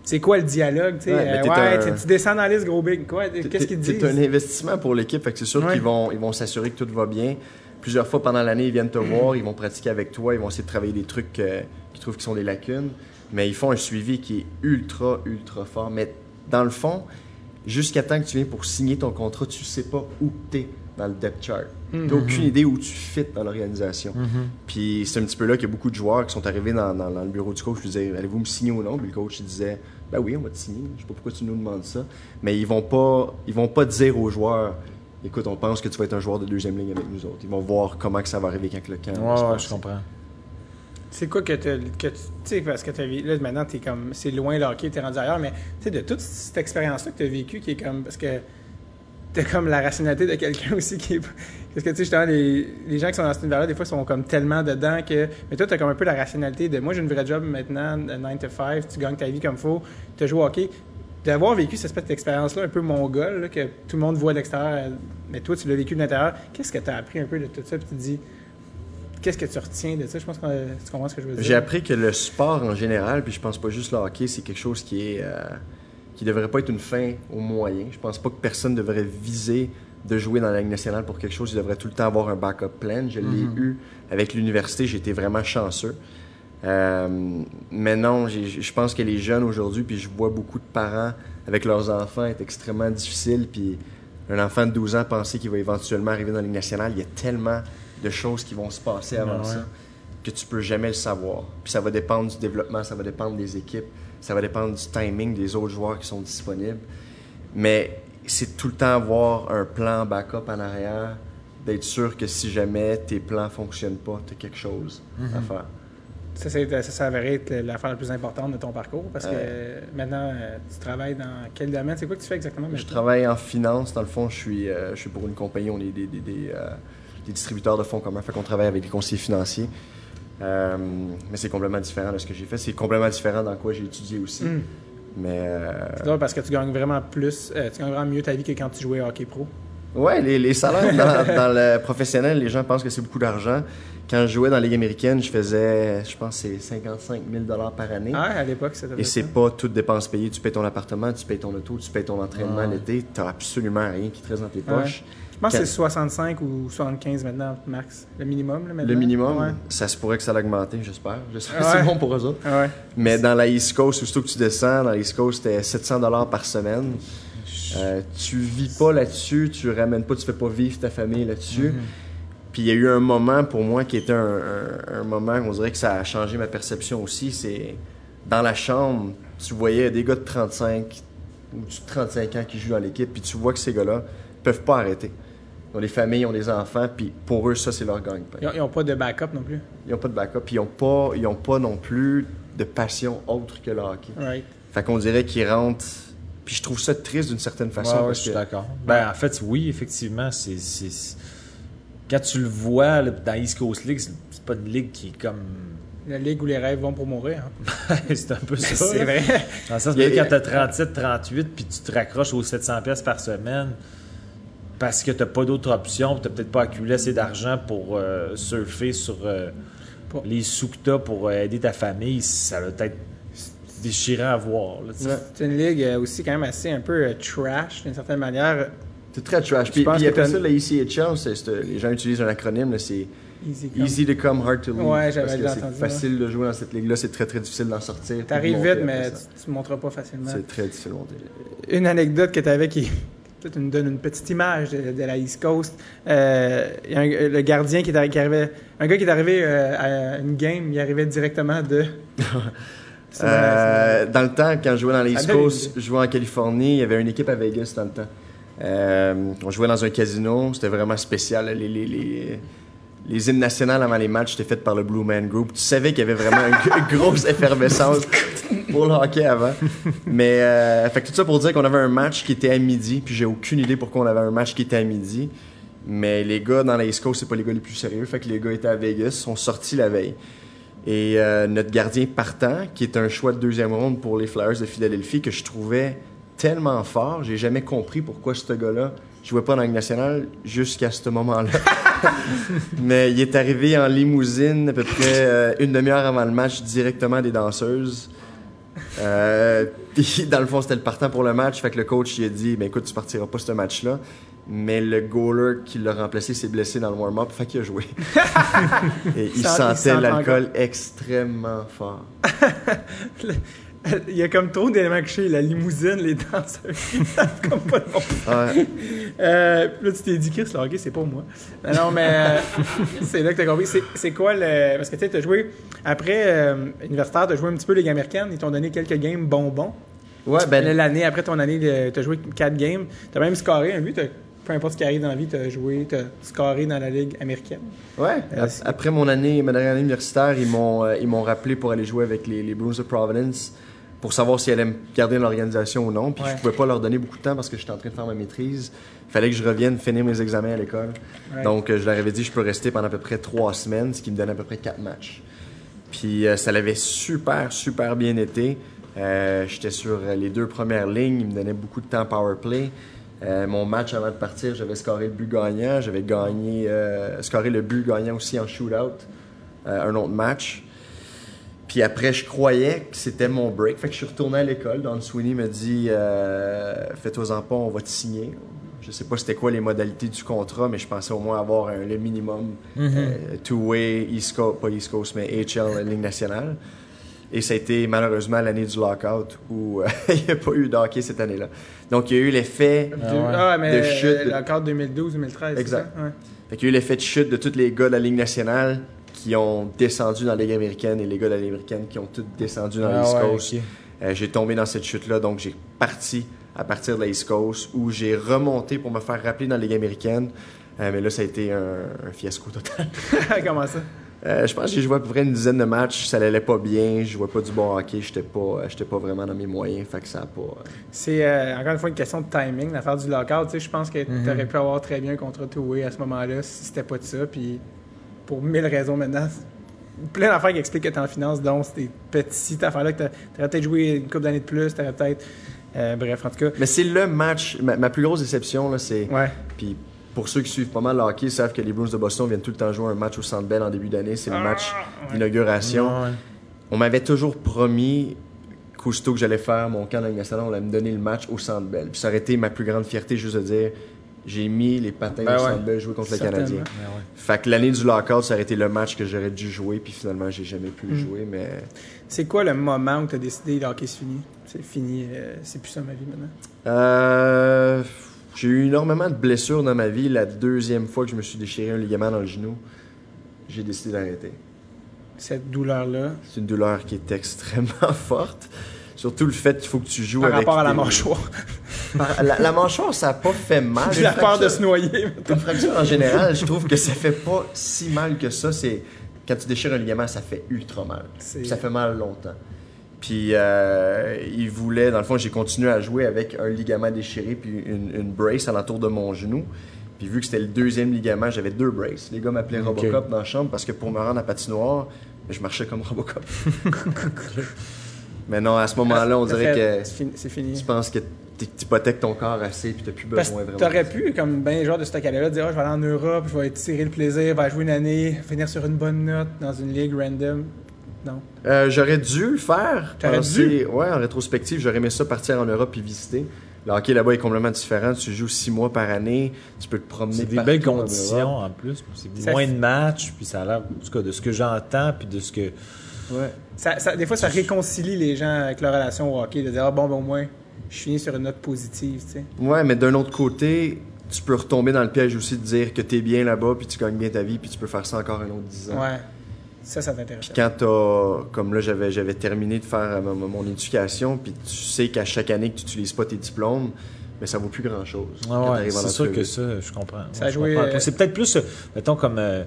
C'est quoi le dialogue? tu sais? Ouais, Euh, t'es ouais, un- tu- descends dans la liste gros big. Quoi? Qu'est-ce qu'ils te C'est disent? un investissement pour l'équipe, fait que c'est sûr Ouais. qu'ils vont ils vont s'assurer que tout va bien. Plusieurs fois pendant l'année, ils viennent te voir, ils vont pratiquer avec toi, ils vont essayer de travailler des trucs euh, qu'ils trouvent qui sont des lacunes, mais ils font un suivi qui est ultra ultra fort. Mais dans le fond, jusqu'à temps que tu viens pour signer ton contrat, tu sais pas où tu es dans le depth chart. Mhm. Tu aucune idée où tu fit dans l'organisation. Puis c'est un petit peu là qu'il y a beaucoup de joueurs qui sont arrivés dans, dans- dans le bureau du coach. Je disais, allez-vous me signer ou non? Puis le coach il disait, ben oui, on va te signer. Je sais pas pourquoi tu nous demandes ça. Mais ils vont pas, ils vont pas dire aux joueurs, écoute, on pense que tu vas être un joueur de deuxième ligne avec nous autres. Ils vont voir comment que ça va arriver quand le camp Ouais, je comprends. C'est quoi que, t'as- que tu tu sais, parce que tu Là, maintenant, t'es comme. C'est loin le hockey, t'es rendu ailleurs, mais tu sais, de toute cette expérience-là que tu as vécue, qui est comme. Parce que t'as comme la rationalité de quelqu'un aussi qui est. Parce que, tu sais, justement, les, les gens qui sont dans cet univers-là, des fois, sont comme tellement dedans que. Mais toi, t'as comme un peu la rationalité de. Moi, j'ai une vraie job maintenant, de 9 to 5, tu gagnes ta vie comme faut, tu joué au hockey. D'avoir vécu cette espèce d'expérience-là un peu mongole, là, que tout le monde voit de l'extérieur, mais toi, tu l'as vécu de l'intérieur, qu'est-ce que tu as appris un peu de tout ça? Puis tu te dis, qu'est-ce que tu retiens de ça? Je pense que tu comprends ce que je veux dire. J'ai appris que le sport en général, puis je pense pas juste le hockey, c'est quelque chose qui est euh, qui devrait pas être une fin au moyen. Je pense pas que personne devrait viser de jouer dans la Ligue nationale pour quelque chose. Il devrait tout le temps avoir un backup plan. Je l'ai eu avec l'université. Été vraiment chanceux. Euh, mais non, je pense que les jeunes aujourd'hui, puis je vois beaucoup de parents avec leurs enfants, est extrêmement difficile. Puis un enfant de 12 ans penser qu'il va éventuellement arriver dans la Ligue nationale, il y a tellement de choses qui vont se passer avant ouais. ça que tu peux jamais le savoir. Puis ça va dépendre du développement, ça va dépendre des équipes, ça va dépendre du timing des autres joueurs qui sont disponibles. Mais c'est tout le temps avoir un plan backup en arrière, d'être sûr que si jamais tes plans fonctionnent pas, tu as quelque chose à faire. Ça, ça s'est avéré être l'affaire la plus importante de ton parcours parce que euh, maintenant, euh, tu travailles dans quel domaine? C'est quoi que tu fais exactement Je travaille en finance, dans le fond, je suis, euh, je suis pour une compagnie, on est des, des, des, des distributeurs de fonds communs, fait qu'on travaille avec des conseillers financiers. Mais c'est complètement différent de ce que j'ai fait. C'est complètement différent dans quoi j'ai étudié aussi. Hmm. Mais C'est drôle parce que tu gagnes vraiment plus, euh, tu gagnes vraiment mieux ta vie que quand tu jouais au hockey pro. Ouais, les, les salaires dans, dans le professionnel, les gens pensent que c'est beaucoup d'argent. Quand je jouais dans la Ligue américaine, je faisais, je pense, c'est 55 000 par année. Ah, à l'époque, c'était Et c'est pas toutes dépenses payées. Tu payes ton appartement, tu payes ton auto, tu payes ton entraînement Ouais. l'été. T'as absolument rien qui te reste dans tes poches. Pense que c'est 65 ou 75 maintenant, max. Le minimum, là, maintenant. Le minimum, Ouais. ça se pourrait que ça l'augmente, j'espère. J'espère que Ouais. c'est bon pour eux autres. Ouais. Mais dans la East Coast, aussitôt que tu descends, dans la East Coast, c'était 700 par semaine. Euh, tu vis pas là-dessus, tu ramènes pas, tu fais pas vivre ta famille là-dessus. Puis il y a eu un moment pour moi qui était un, un- un moment, on dirait que ça a changé ma perception aussi. C'est dans la chambre, tu voyais des gars de 35 ou de 35 ans qui jouent dans l'équipe, puis tu vois que ces gars-là peuvent pas arrêter. Ils ont des familles, ils ont des enfants, puis pour eux, ça, c'est leur gagne-pain. Ils n'ont pas de backup non plus. Ils n'ont pas de backup, puis ils n'ont pas, ils ont pas non plus de passion autre que le hockey. Right. Fait qu'on dirait qu'ils rentrent. Puis je trouve ça triste d'une certaine façon. Ouais, ouais, parce je suis que- d'accord. Ben, en fait, oui, effectivement, c'est. Quand tu le vois là, dans East Coast League, c'est pas une ligue qui est comme. La ligue où les rêves vont pour mourir. hein. c'est un peu ça. C'est vrai. Dans le sens a- que quand t'as 37, 38, puis tu te raccroches aux 700 pièces par semaine parce que t'as pas d'autre option, puis t'as peut-être pas accumulé assez d'argent pour euh, surfer sur euh, les sous que t'as pour euh, aider ta famille, ça va être déchirant à voir. tu. Ouais. C'est une ligue aussi quand même assez un peu euh, trash d'une certaine manière. C'est très trash. Je Puis, pense puis que après ça, la ECHL, c'est- les gens utilisent un acronyme, là, c'est Easy come. Easy to come, hard to leave. Ouais, j'avais c'est facile de jouer dans cette ligue-là, c'est très très difficile d'en sortir. T'arrives vite, mais tu, ça. tu monteras pas facilement. C'est très difficile de monter. Une anecdote que tu avais qui peut-être nous donne une petite image de, de la East Coast. Euh, il y a un- le gardien qui, est arri- qui arrivait, un gars qui est arrivé euh, à une game, il arrivait directement de. C'est Euh, dans le temps, quand je jouais dans les East Ah, Coast, je jouais en Californie, il y avait une équipe à Vegas dans le temps. On jouait dans un casino, c'était vraiment spécial. Les, les, les, les hymnes nationales avant les matchs étaient faites par le Blue Man Group. Tu savais qu'il y avait vraiment une, grosse effervescence pour le hockey avant. Mais, euh, fait que tout ça pour dire qu'on avait un match qui était à midi, puis j'ai aucune idée pourquoi on avait un match qui était à midi. Mais les gars dans la East c'est pas les gars les plus sérieux. Fait que les gars étaient à Vegas, sont sortis la veille. Et euh, notre gardien partant, qui est un choix de deuxième ronde pour les Flyers de Philadelphie, que je trouvais tellement fort, j'ai jamais compris pourquoi ce gars-là jouait pas dans la Ligue nationale jusqu'à ce moment-là. Mais il est arrivé en limousine à peu près euh, une demi-heure avant le match directement des danseuses. Euh, puis dans le fond, c'était le partant pour le match. Fait que le coach il a dit ben écoute, tu partiras pas ce match-là. Mais le goaler qui l'a remplacé s'est blessé dans le warm-up, fait qu'il a joué. Et il sentait sent l'alcool extrêmement fort. Il y a comme trop d'éléments chez la limousine, les danseurs. Comme pas de bon. Ouais. Euh, là, tu t'es dit, Chris, le hockey, c'est pas moi. Non, non, mais euh, c'est là que t'as compris. C'est, quoi le. Parce que tu sais, t'as joué. Après, euh, universitaire, t'as joué un petit peu Ligue américaine. Ils t'ont donné quelques games bonbons. Ouais, ben, L'année après ton année, t'as joué 4 games. T'as même scoré un but. Peu importe ce qui arrive dans la vie, t'as joué, t'as scoré dans la Ligue américaine. Ouais, Euh, après mon année, ma dernière année universitaire, ils m'ont euh, ils m'ont rappelé pour aller jouer avec les, les Bruins de Providence pour savoir s'ils allaient me garder dans l'organisation ou non. Puis Ouais. je pouvais pas leur donner beaucoup de temps parce que j'étais en train de faire ma maîtrise. Il fallait que je revienne finir mes examens à l'école. Donc euh, je leur avais dit que je peux rester pendant à peu près trois semaines, ce qui me donnait à peu près quatre matchs. Puis euh, ça l'avait super, super bien été. Euh, J'étais sur les deux premières lignes, ils me donnaient beaucoup de temps power play. Euh, mon match avant de partir, j'avais scoré le but gagnant, j'avais gagné, scoré le but gagnant aussi en shootout, un autre match. Puis après, je croyais que c'était mon break. Fait que je suis retourné à l'école. Don Sweeney me dit euh, Fais-toi-en pas, on va te signer. Je sais pas c'était quoi les modalités du contrat, mais je pensais au moins avoir un- le minimum euh, two-way, East Coast, pas East Coast, mais HL, Ligue nationale. Et ça a été malheureusement l'année du lockout où euh, il n'y a pas eu de hockey cette année-là. Donc il y a eu l'effet Ah, mais De chute cadre 2012-2013. Exact. c'est ça? Ouais. Fait qu'il y a eu l'effet de chute de tous les gars de la Ligue nationale qui ont descendu dans la Ligue américaine et les gars de la Ligue américaine qui ont tous descendu dans Ah l'East ouais, Coast. Euh, j'ai tombé dans cette chute-là, donc j'ai parti à partir de la East Coast où j'ai remonté pour me faire rappeler dans la Ligue américaine. Euh, mais là, ça a été un, un fiasco total. Comment ça? Euh, je pense que j'ai joué à peu près une dizaine de matchs, ça n'allait pas bien, je jouais pas du bon hockey, j'étais pas, j'étais pas vraiment dans mes moyens, fait que ça a pas... euh, C'est euh, encore une fois une question de timing, l'affaire du lockout. Tu sais, je pense que Mhm. tu aurais pu avoir très bien un contrat two-way à ce moment-là si c'était pas de ça. Puis pour mille raisons maintenant, plein d'affaires qui expliquent que tu en finance, donc ces petites affaires-là que tu aurais peut-être joué une couple d'années de plus, tu aurais peut-être. euh, bref, en tout cas. Mais c'est le match, ma, ma plus grosse déception, là, c'est... Ouais. Puis pour ceux qui suivent pas mal le hockey, savent que les Bruins de Boston viennent tout le temps jouer un match au Centre Bell en début d'année. C'est le match d'inauguration. Ouais. On m'avait toujours promis qu'aussitôt que j'allais faire mon camp dans nationale, on allait me donner le match au Centre Bell. Puis ça aurait été ma plus grande fierté juste de dire j'ai mis les patins Ben ouais. Bell jouer contre le. Canadien. Ouais. Fait que l'année du lockout, ça aurait été le match que j'aurais dû jouer. Puis finalement, j'ai jamais pu le jouer. Mais C'est quoi le moment où tu as décidé le hockey c'est fini? C'est fini, euh, c'est plus ça ma vie maintenant? Euh, j'ai eu énormément de blessures dans ma vie. La deuxième fois que je me suis déchiré un ligament dans le genou, j'ai décidé d'arrêter. Cette douleur-là? C'est une douleur qui est extrêmement forte. Surtout le fait qu'il faut que tu joues Par avec rapport à la tes- mâchoire. Par- La, la mâchoire, ça n'a pas fait mal. J'ai la peur de fracture- se noyer. Une fracture en général, je trouve que ça fait pas si mal que ça. C'est quand tu déchires un ligament, ça fait ultra mal. C'est- Puis Ça fait mal longtemps. Puis euh, il voulait, dans le fond, j'ai continué à jouer avec un ligament déchiré puis une, une brace alentour de mon genou. Puis vu que c'était le deuxième ligament, j'avais deux braces. Les gars m'appelaient Ok. Robocop dans la chambre parce que pour me rendre à patinoire, je marchais comme Robocop. Mais non, à ce moment-là, on dirait que C'est fini- tu penses que tu hypothèques ton corps assez puis t'as plus Parce besoin que vraiment. t'aurais pu, comme ben genre de ce là dire Ah, je vais aller en Europe, je vais tirer le plaisir, je vais jouer une année, finir sur une bonne note dans une ligue random. Non. Euh, j'aurais dû le faire. T'aurais dû? Ouais, en rétrospective, j'aurais aimé ça partir en Europe et visiter. Le hockey là-bas est complètement différent. Tu joues six mois par année. Tu peux te promener C'est des partout belles conditions en plus. C'est moins fait- de matchs, puis ça a l'air, en tout cas, de ce que j'entends, puis de ce que. Ouais. Ça, ça- des fois, ça réconcilie les gens avec leur relation au hockey, de dire Ah bon, ben au moins, je finis sur une note positive, tu sais. Ouais, mais d'un autre côté, tu peux retomber dans le piège aussi de dire que tu es bien là-bas, puis tu gagnes bien ta vie, puis tu peux faire ça encore un autre 10 ans. Ouais. Ça, ça t'intéresse. Quand t'as, comme là, j'avais, j'avais terminé de faire euh, mon, mon éducation, puis tu sais qu'à chaque année que tu n'utilises pas tes diplômes, mais ça vaut plus grand-chose. Ah ouais, c'est sûr que ça, je comprends. Ça Ouais, joué, euh, C'est peut-être plus, euh, mettons, comme. euh,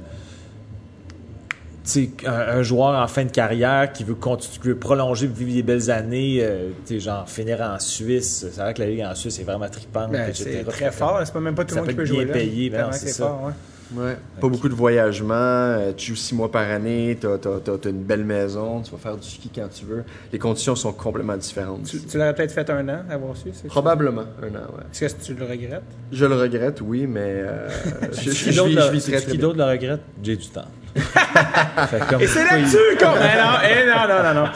un, un joueur en fin de carrière qui veut continuer, prolonger, vivre des belles années, euh, tu genre finir en Suisse. C'est vrai que la Ligue en Suisse est vraiment trippante, Ben, c'est très fort. C'est pas même pas tout le monde qui peut jouer bien là. payé, ben c'est ça. fort, ouais. Ouais. Pas beaucoup de voyagements, euh, tu joues six mois par année, t'as as, une belle maison, tu vas faire du ski quand tu veux. Les conditions sont complètement différentes. Tu, tu l'aurais peut-être fait un an, avoir su. c'est- Probablement un an, ouais. Est-ce que tu le regrettes? Je le regrette, oui, mais euh, je, je, Qui je d'autre vis, le- je vis sais-tu très, très qui bien. d'autre le regrette? J'ai du temps. Et c'est là-dessus qu'on. Non, eh, non, non, non, non.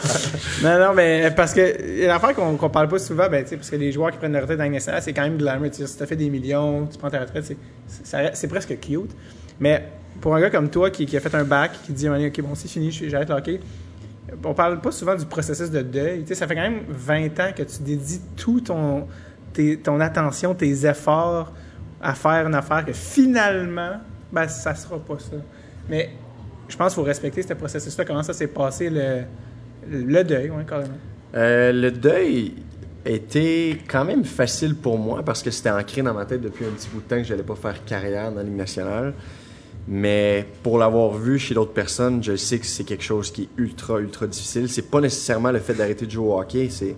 Non, non, mais parce que l'affaire qu'on qu'on parle pas souvent, ben, tu sais, parce que les joueurs qui prennent la retraite dans la nationale, c'est quand même glamour. Tu sais, Si t'as fait des millions, tu prends ta retraite, c'est- presque cute. Mais pour un gars comme toi qui, qui a fait un bac, qui dit, OK, bon, c'est fini, j'arrête le hockey. On parle pas souvent du processus de deuil. Tu sais, ça fait quand même 20 ans que tu dédies tout ton, tes- ton attention, tes efforts à faire une affaire que finalement, ben, ça sera pas ça. Mais je pense qu'il faut respecter ce processus-là. Comment ça s'est passé, le, le deuil, ouais, carrément. Euh, le deuil était quand même facile pour moi parce que c'était ancré dans ma tête depuis un petit bout de temps que j'allais pas faire carrière dans la Ligue nationale. Mais pour l'avoir vu chez d'autres personnes, je sais que c'est quelque chose qui est ultra, ultra difficile. C'est pas nécessairement le fait d'arrêter de jouer au hockey, c'est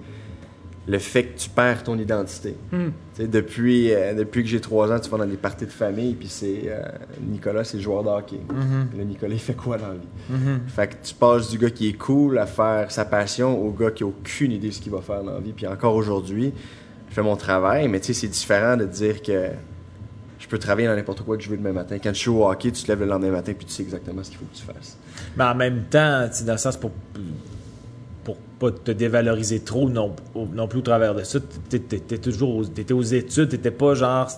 le fait que tu perds ton identité. Hmm. Sais, depuis, euh, depuis que j'ai trois ans, tu vas dans des parties de famille, puis c'est euh, Nicolas, c'est le joueur de hockey. Puis là, Nicolas, il fait quoi dans la vie? Fait que tu passes du gars qui est cool à faire sa passion au gars qui a aucune idée de ce qu'il va faire dans la vie. Puis encore aujourd'hui, je fais mon travail, mais tu sais, c'est différent de dire que je peux travailler dans n'importe quoi que je veux demain matin. Quand tu joues au hockey, tu te lèves le lendemain matin, puis tu sais exactement ce qu'il faut que tu fasses. Mais en même temps, dans le sens pour pas te dévaloriser trop non, non plus au travers de ça, t'es toujours aux, t'étais aux études, t'étais pas genre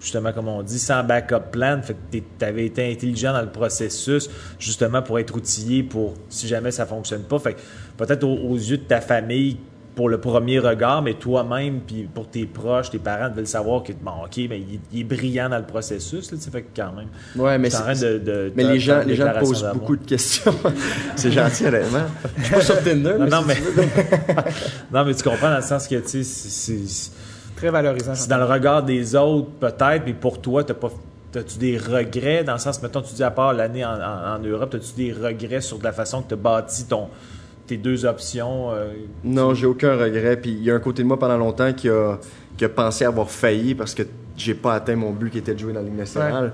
justement comme on dit sans backup plan, fait que t'es- t'avais été intelligent dans le processus justement pour être outillé pour si jamais ça fonctionne pas, fait peut-être aux yeux de ta famille pour le premier regard, mais toi-même, puis pour tes proches, tes parents veulent savoir que, bon, OK, mais il, il est brillant dans le processus, là, tu sais, fait que quand même. Ouais, mais c'est- de, de- Mais de- les gens, de les gens posent beaucoup de questions. c'est gentil, honnêtement. Je suis pas sur Tinder, Non, mais non, si mais... tu veux. non, mais tu comprends dans le sens que, tu sais, c'est- Très valorisant. c'est dans le regard des autres, peut-être, mais pour toi, t'as pas... T'as-tu des regrets? Dans le sens, mettons, tu dis à part l'année en, en, en Europe, as-tu des regrets sur la façon que tu as bâti ton, tes deux options? euh, Non, j'ai aucun regret. Puis il y a un côté de moi pendant longtemps qui a, qui a pensé avoir failli parce que j'ai pas atteint mon but qui était de jouer dans la Ligue nationale.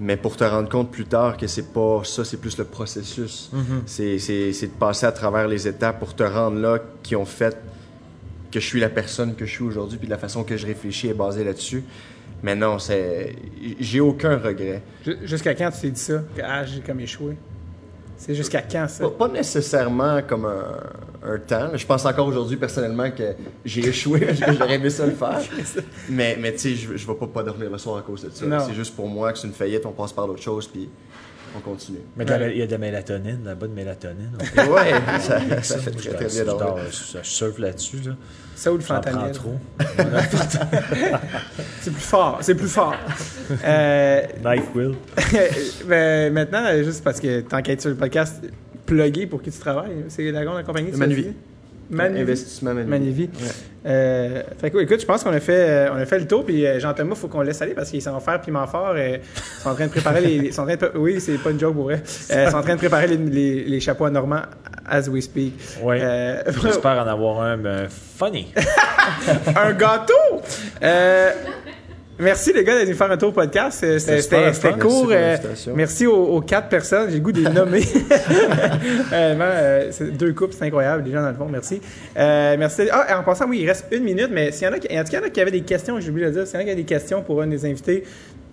Mais pour te rendre compte plus tard que c'est pas ça, c'est plus le processus. C'est- C'est c'est de passer à travers les étapes pour te rendre là qui ont fait que je suis la personne que je suis aujourd'hui, puis la façon que je réfléchis est basée là-dessus. Mais non, c'est j'ai aucun regret. Ju- Jusqu'à quand tu t'es dit ça? Que, ah, j'ai comme échoué. C'est jusqu'à quand ça? Pas, pas nécessairement comme un, un temps. Je pense encore aujourd'hui personnellement que j'ai échoué, j'aurais aimé ça le faire. mais mais tu sais, je, je vais pas, pas dormir le soir à cause de ça. C'est juste pour moi que c'est une faillite, on passe par d'autres choses, puis on continue. Mais de la- il y a de la mélatonine, la bonne mélatonine. ouais, ça, ça fait très je- très je bien dors, dormir. je, je surfe là-dessus. Là. Ça ou le fentanyl? trop. C'est plus fort, c'est plus fort. euh, NyQuil. ben, maintenant, juste parce que t'enquêtes sur le podcast, plugué pour qui tu travailles, c'est la grande compagnie? Manuvi. Manuvi. Investissement. Manuvi. Ouais. Euh, fait que, écoute, je pense qu'on a fait, euh, on a fait le tour, puis euh, Jean-Thomas, faut qu'on le laisse aller parce qu'ils sont faire piment fort. euh, ils sont en train de préparer les. sont en train de oui, c'est pas une joke pour vrai. Euh, ils sont en train de préparer les, les, les chapeaux à Normand as we speak. Ouais. Euh, J'espère en avoir un ben, funny. un gâteau! Merci les gars d'être venus faire un tour au podcast. C'était. Merci court. pour euh, merci aux, aux quatre personnes. J'ai le goût de les nommer. Euh, deux couples, c'est incroyable. Les gens dans le fond, merci. Euh, merci. Ah, en passant, oui, il reste une minute, mais s'il y en a qui, en tout cas, il y en a qui avaient des questions, j'ai oublié de le dire, s'il y en a qui avaient des questions pour un des invités,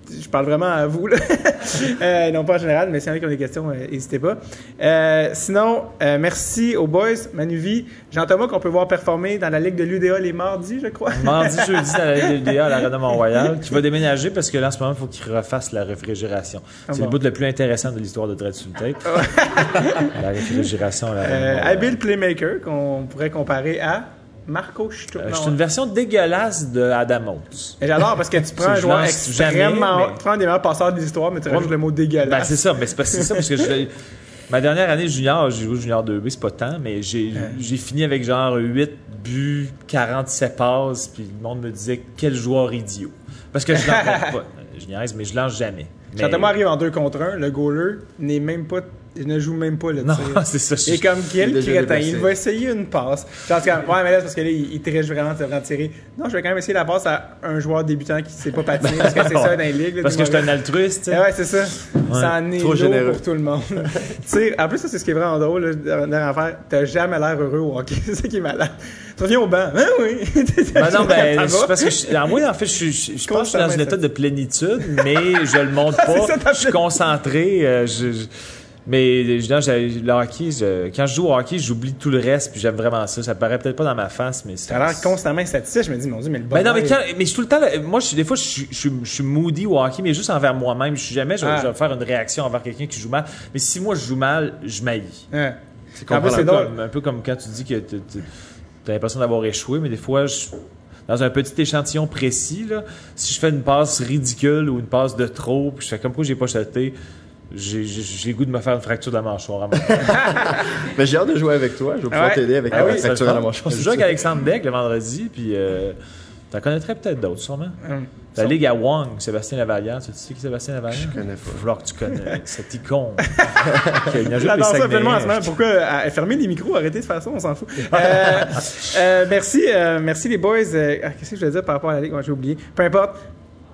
je parle vraiment à vous, là. Euh, non pas en général, mais s'il y en a qui ont des questions, euh, n'hésitez pas. Euh, sinon, merci aux boys, Manuvi, Jean-Thomas, qu'on peut voir performer dans la Ligue de l'UDA les mardis, je crois. Mardi, jeudi, dans la LDA à l'Arena Mont-Royal, qui va déménager parce que là, en ce moment, il faut qu'il refasse la réfrigération. C'est bon. le bout le plus intéressant de l'histoire de Dread tape. la réfrigération habile playmaker qu'on pourrait comparer à Marco Sturm. Euh, C'est une version dégueulasse de Adam Oates. Et J'adore parce que tu prends un joueur extrêmement. Tu prends des meilleurs passeurs de l'histoire, mais tu rajoutes le mot Ben, dégueulasse. c'est ça, mais c'est ça parce que je- ma dernière année junior, j'ai joué junior 2B, c'est pas tant, mais j'ai fini avec genre 8 buts, 47 passes, puis le monde me disait quel joueur idiot. Parce que je lance pas. Je niaise, mais je lance jamais. Mais- Quand Thomas arrive en 2 contre 1, le goaler n'est même pas je ne joue même pas le Non, tir. c'est ça. Et comme quel déjà crétin, déplacé. il va essayer une passe. Genre, comme, ouais, mais là, c'est parce que là, il, il triche vraiment de tirer. Non, je vais quand même essayer la passe à un joueur débutant qui sait pas patiner, parce que c'est ça dans les ligues. là, Parce que je suis un altruiste. tu. Ah ouais, c'est ça. Ça en est Trop généreux. pour tout le monde. tu sais, en plus, ça, c'est ce qui est vraiment drôle, là, dans l'affaire. T'as jamais l'air heureux au hockey. c'est ça qui est malade. Tu reviens au banc. Ah oui. Ben non, ben, parce que je, moi, en fait, je, je, je pense que je suis dans Constamment un état de plénitude, mais je le montre pas. je suis concentré. euh, je- mais j'ai- le hockey, je- quand je joue au hockey, j'oublie tout le reste, puis j'aime vraiment ça. Ça paraît peut-être pas dans ma face, mais c'est. T'as l'air constamment statistique. Je me dis, mon Dieu, mais le Ben non, mais, quand, mais je suis tout le temps. Moi, je des fois, je suis, je, suis, je suis moody au hockey, mais juste envers moi-même. Je suis jamais, je, vais- Ah. je vais faire une réaction envers quelqu'un qui joue mal. Mais si moi, je joue mal, je maillis. il- Ouais. C'est En plus, c'est un, peu drôle. comme, un peu comme quand tu dis que tu as l'impression d'avoir échoué, mais des fois, je- dans un petit échantillon précis, là, si je fais une passe ridicule ou une passe de trop, puis je fais comme quoi j'ai pas chuté, j'ai j'ai- j'ai le goût de me faire une fracture de la mâchoire. Mais j'ai hâte de jouer avec toi. Je vais pouvoir Ouais. t'aider avec Ah la oui, fracture je à la mâchoire. Je joue avec Alexandre Beck le vendredi, puis euh, t'en connaîtrais peut-être d'autres, sûrement. Hum. La ligue à Wong, Sébastien Lavallière. Tu sais qui est Sébastien Lavallière? Je connais pas. Il va falloir que tu connais cette icône. qui a J'adore ça tellement en ce moment. Pourquoi euh, fermer les micros, arrêtez de faire ça, on s'en fout. Euh, euh, merci, euh, merci les boys. Euh, ah, Qu'est-ce que je voulais dire par rapport à la ligue? Moi, j'ai oublié. Peu importe.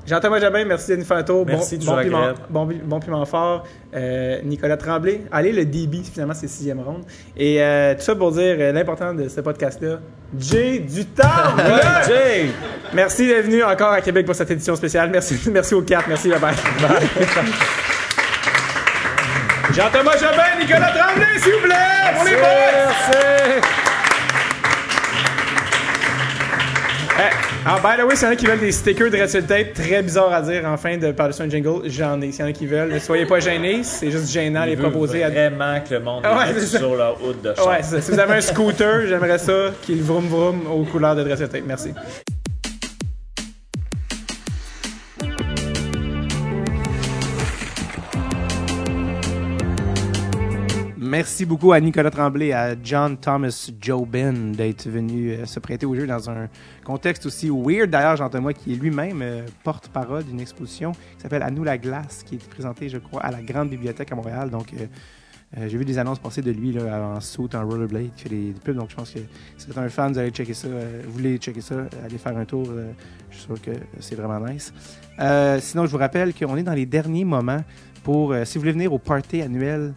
Jean-Thomas Jabin, merci un tour. Merci, bon, bon, piment, bon, bon piment fort. Euh, Nicolas Tremblay. Allez, le débit, finalement, c'est sixième ronde. Et euh, tout ça pour dire euh, l'important de ce podcast-là. Jay du temps! Jay! Merci d'être venu encore à Québec pour cette édition spéciale. Merci, merci aux quatre. Merci, bye bye. Jean-Thomas Jobin, Nicolas Tremblay, s'il vous plaît, les boys! Eh, ah, by the way, s'il y en a qui veulent des stickers de Red Tape, très bizarre à dire en fin de par-dessus un jingle, j'en ai. S'il y en a qui veulent, soyez pas gênés, c'est juste gênant les proposer à. Vraiment que le monde Ah ouais, ça. sur leur hood de char. Ouais, si vous avez un scooter, j'aimerais ça qu'il vroom vroom aux couleurs de Red Tape. Merci. Merci beaucoup à Nicolas Tremblay, à John Thomas Jobin d'être venu euh, se prêter au jeu dans un contexte aussi weird. D'ailleurs, Jean-Thomas, qui est lui-même euh, porte-parole d'une exposition qui s'appelle À nous la glace, qui est présentée, je crois, à la Grande Bibliothèque à Montréal. Donc, euh, j'ai vu des annonces passer de lui là, en suit, en rollerblade, qui fait des, pubs. Donc, je pense que si vous êtes un fan, vous allez checker ça. vous voulez checker ça, allez faire un tour. je suis sûr que c'est vraiment nice. Sinon, je vous rappelle qu'on est dans les derniers moments pour, si vous voulez venir au party annuel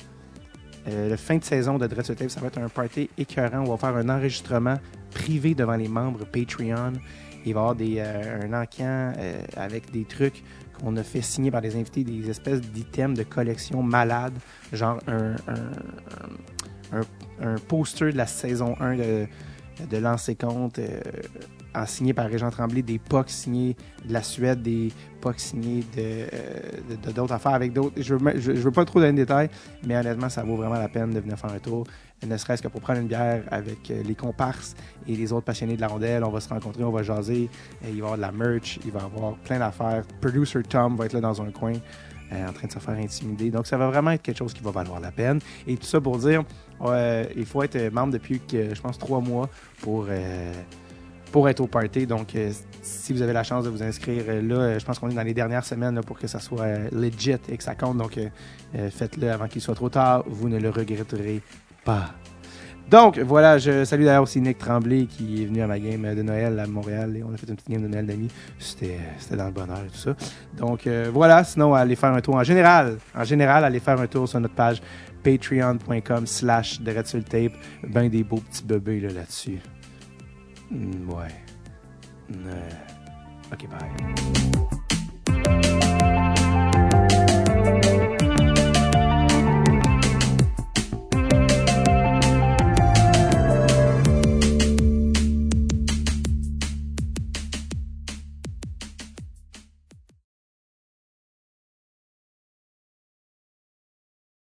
euh, le fin de saison de Dread Tape, ça va être un party écœurant. On va faire un enregistrement privé devant les membres Patreon. Il va y avoir des, euh, un encan euh, avec des trucs qu'on a fait signer par des invités, des espèces d'items de collection malades, genre un, un, un- poster de la saison 1 de, de Compte, signé par Régent Tremblay, des POC signés de la Suède, des POC signés euh, d'autres affaires avec d'autres. Je je veux pas trop donner de détails, mais honnêtement, ça vaut vraiment la peine de venir faire un tour, ne serait-ce que pour prendre une bière avec euh, les comparses et les autres passionnés de la rondelle. On va se rencontrer, on va jaser, euh, il va y avoir de la merch, il va y avoir plein d'affaires. Producer Tom va être là dans un coin. en train de se faire intimider. Donc, ça va vraiment être quelque chose qui va valoir la peine. Et tout ça pour dire, il faut être membre depuis, que, je pense, trois mois pour, pour être au party. Donc, euh, si vous avez la chance de vous inscrire euh, là, euh, je pense qu'on est dans les dernières semaines pour que ça soit legit et que ça compte. Donc, faites-le avant qu'il soit trop tard. Vous ne le regretterez pas. Donc, voilà, je salue d'ailleurs aussi Nick Tremblay qui est venu à ma game de Noël à Montréal et on a fait une petite game de Noël d'amis. C'était dans le bonheur et tout ça. Donc, voilà, sinon, allez faire un tour en général. En général, allez faire un tour sur notre page patreon.com slash tape. Ben des beaux petits bébés là, là-dessus. Mm, ouais. Euh, ok, bye.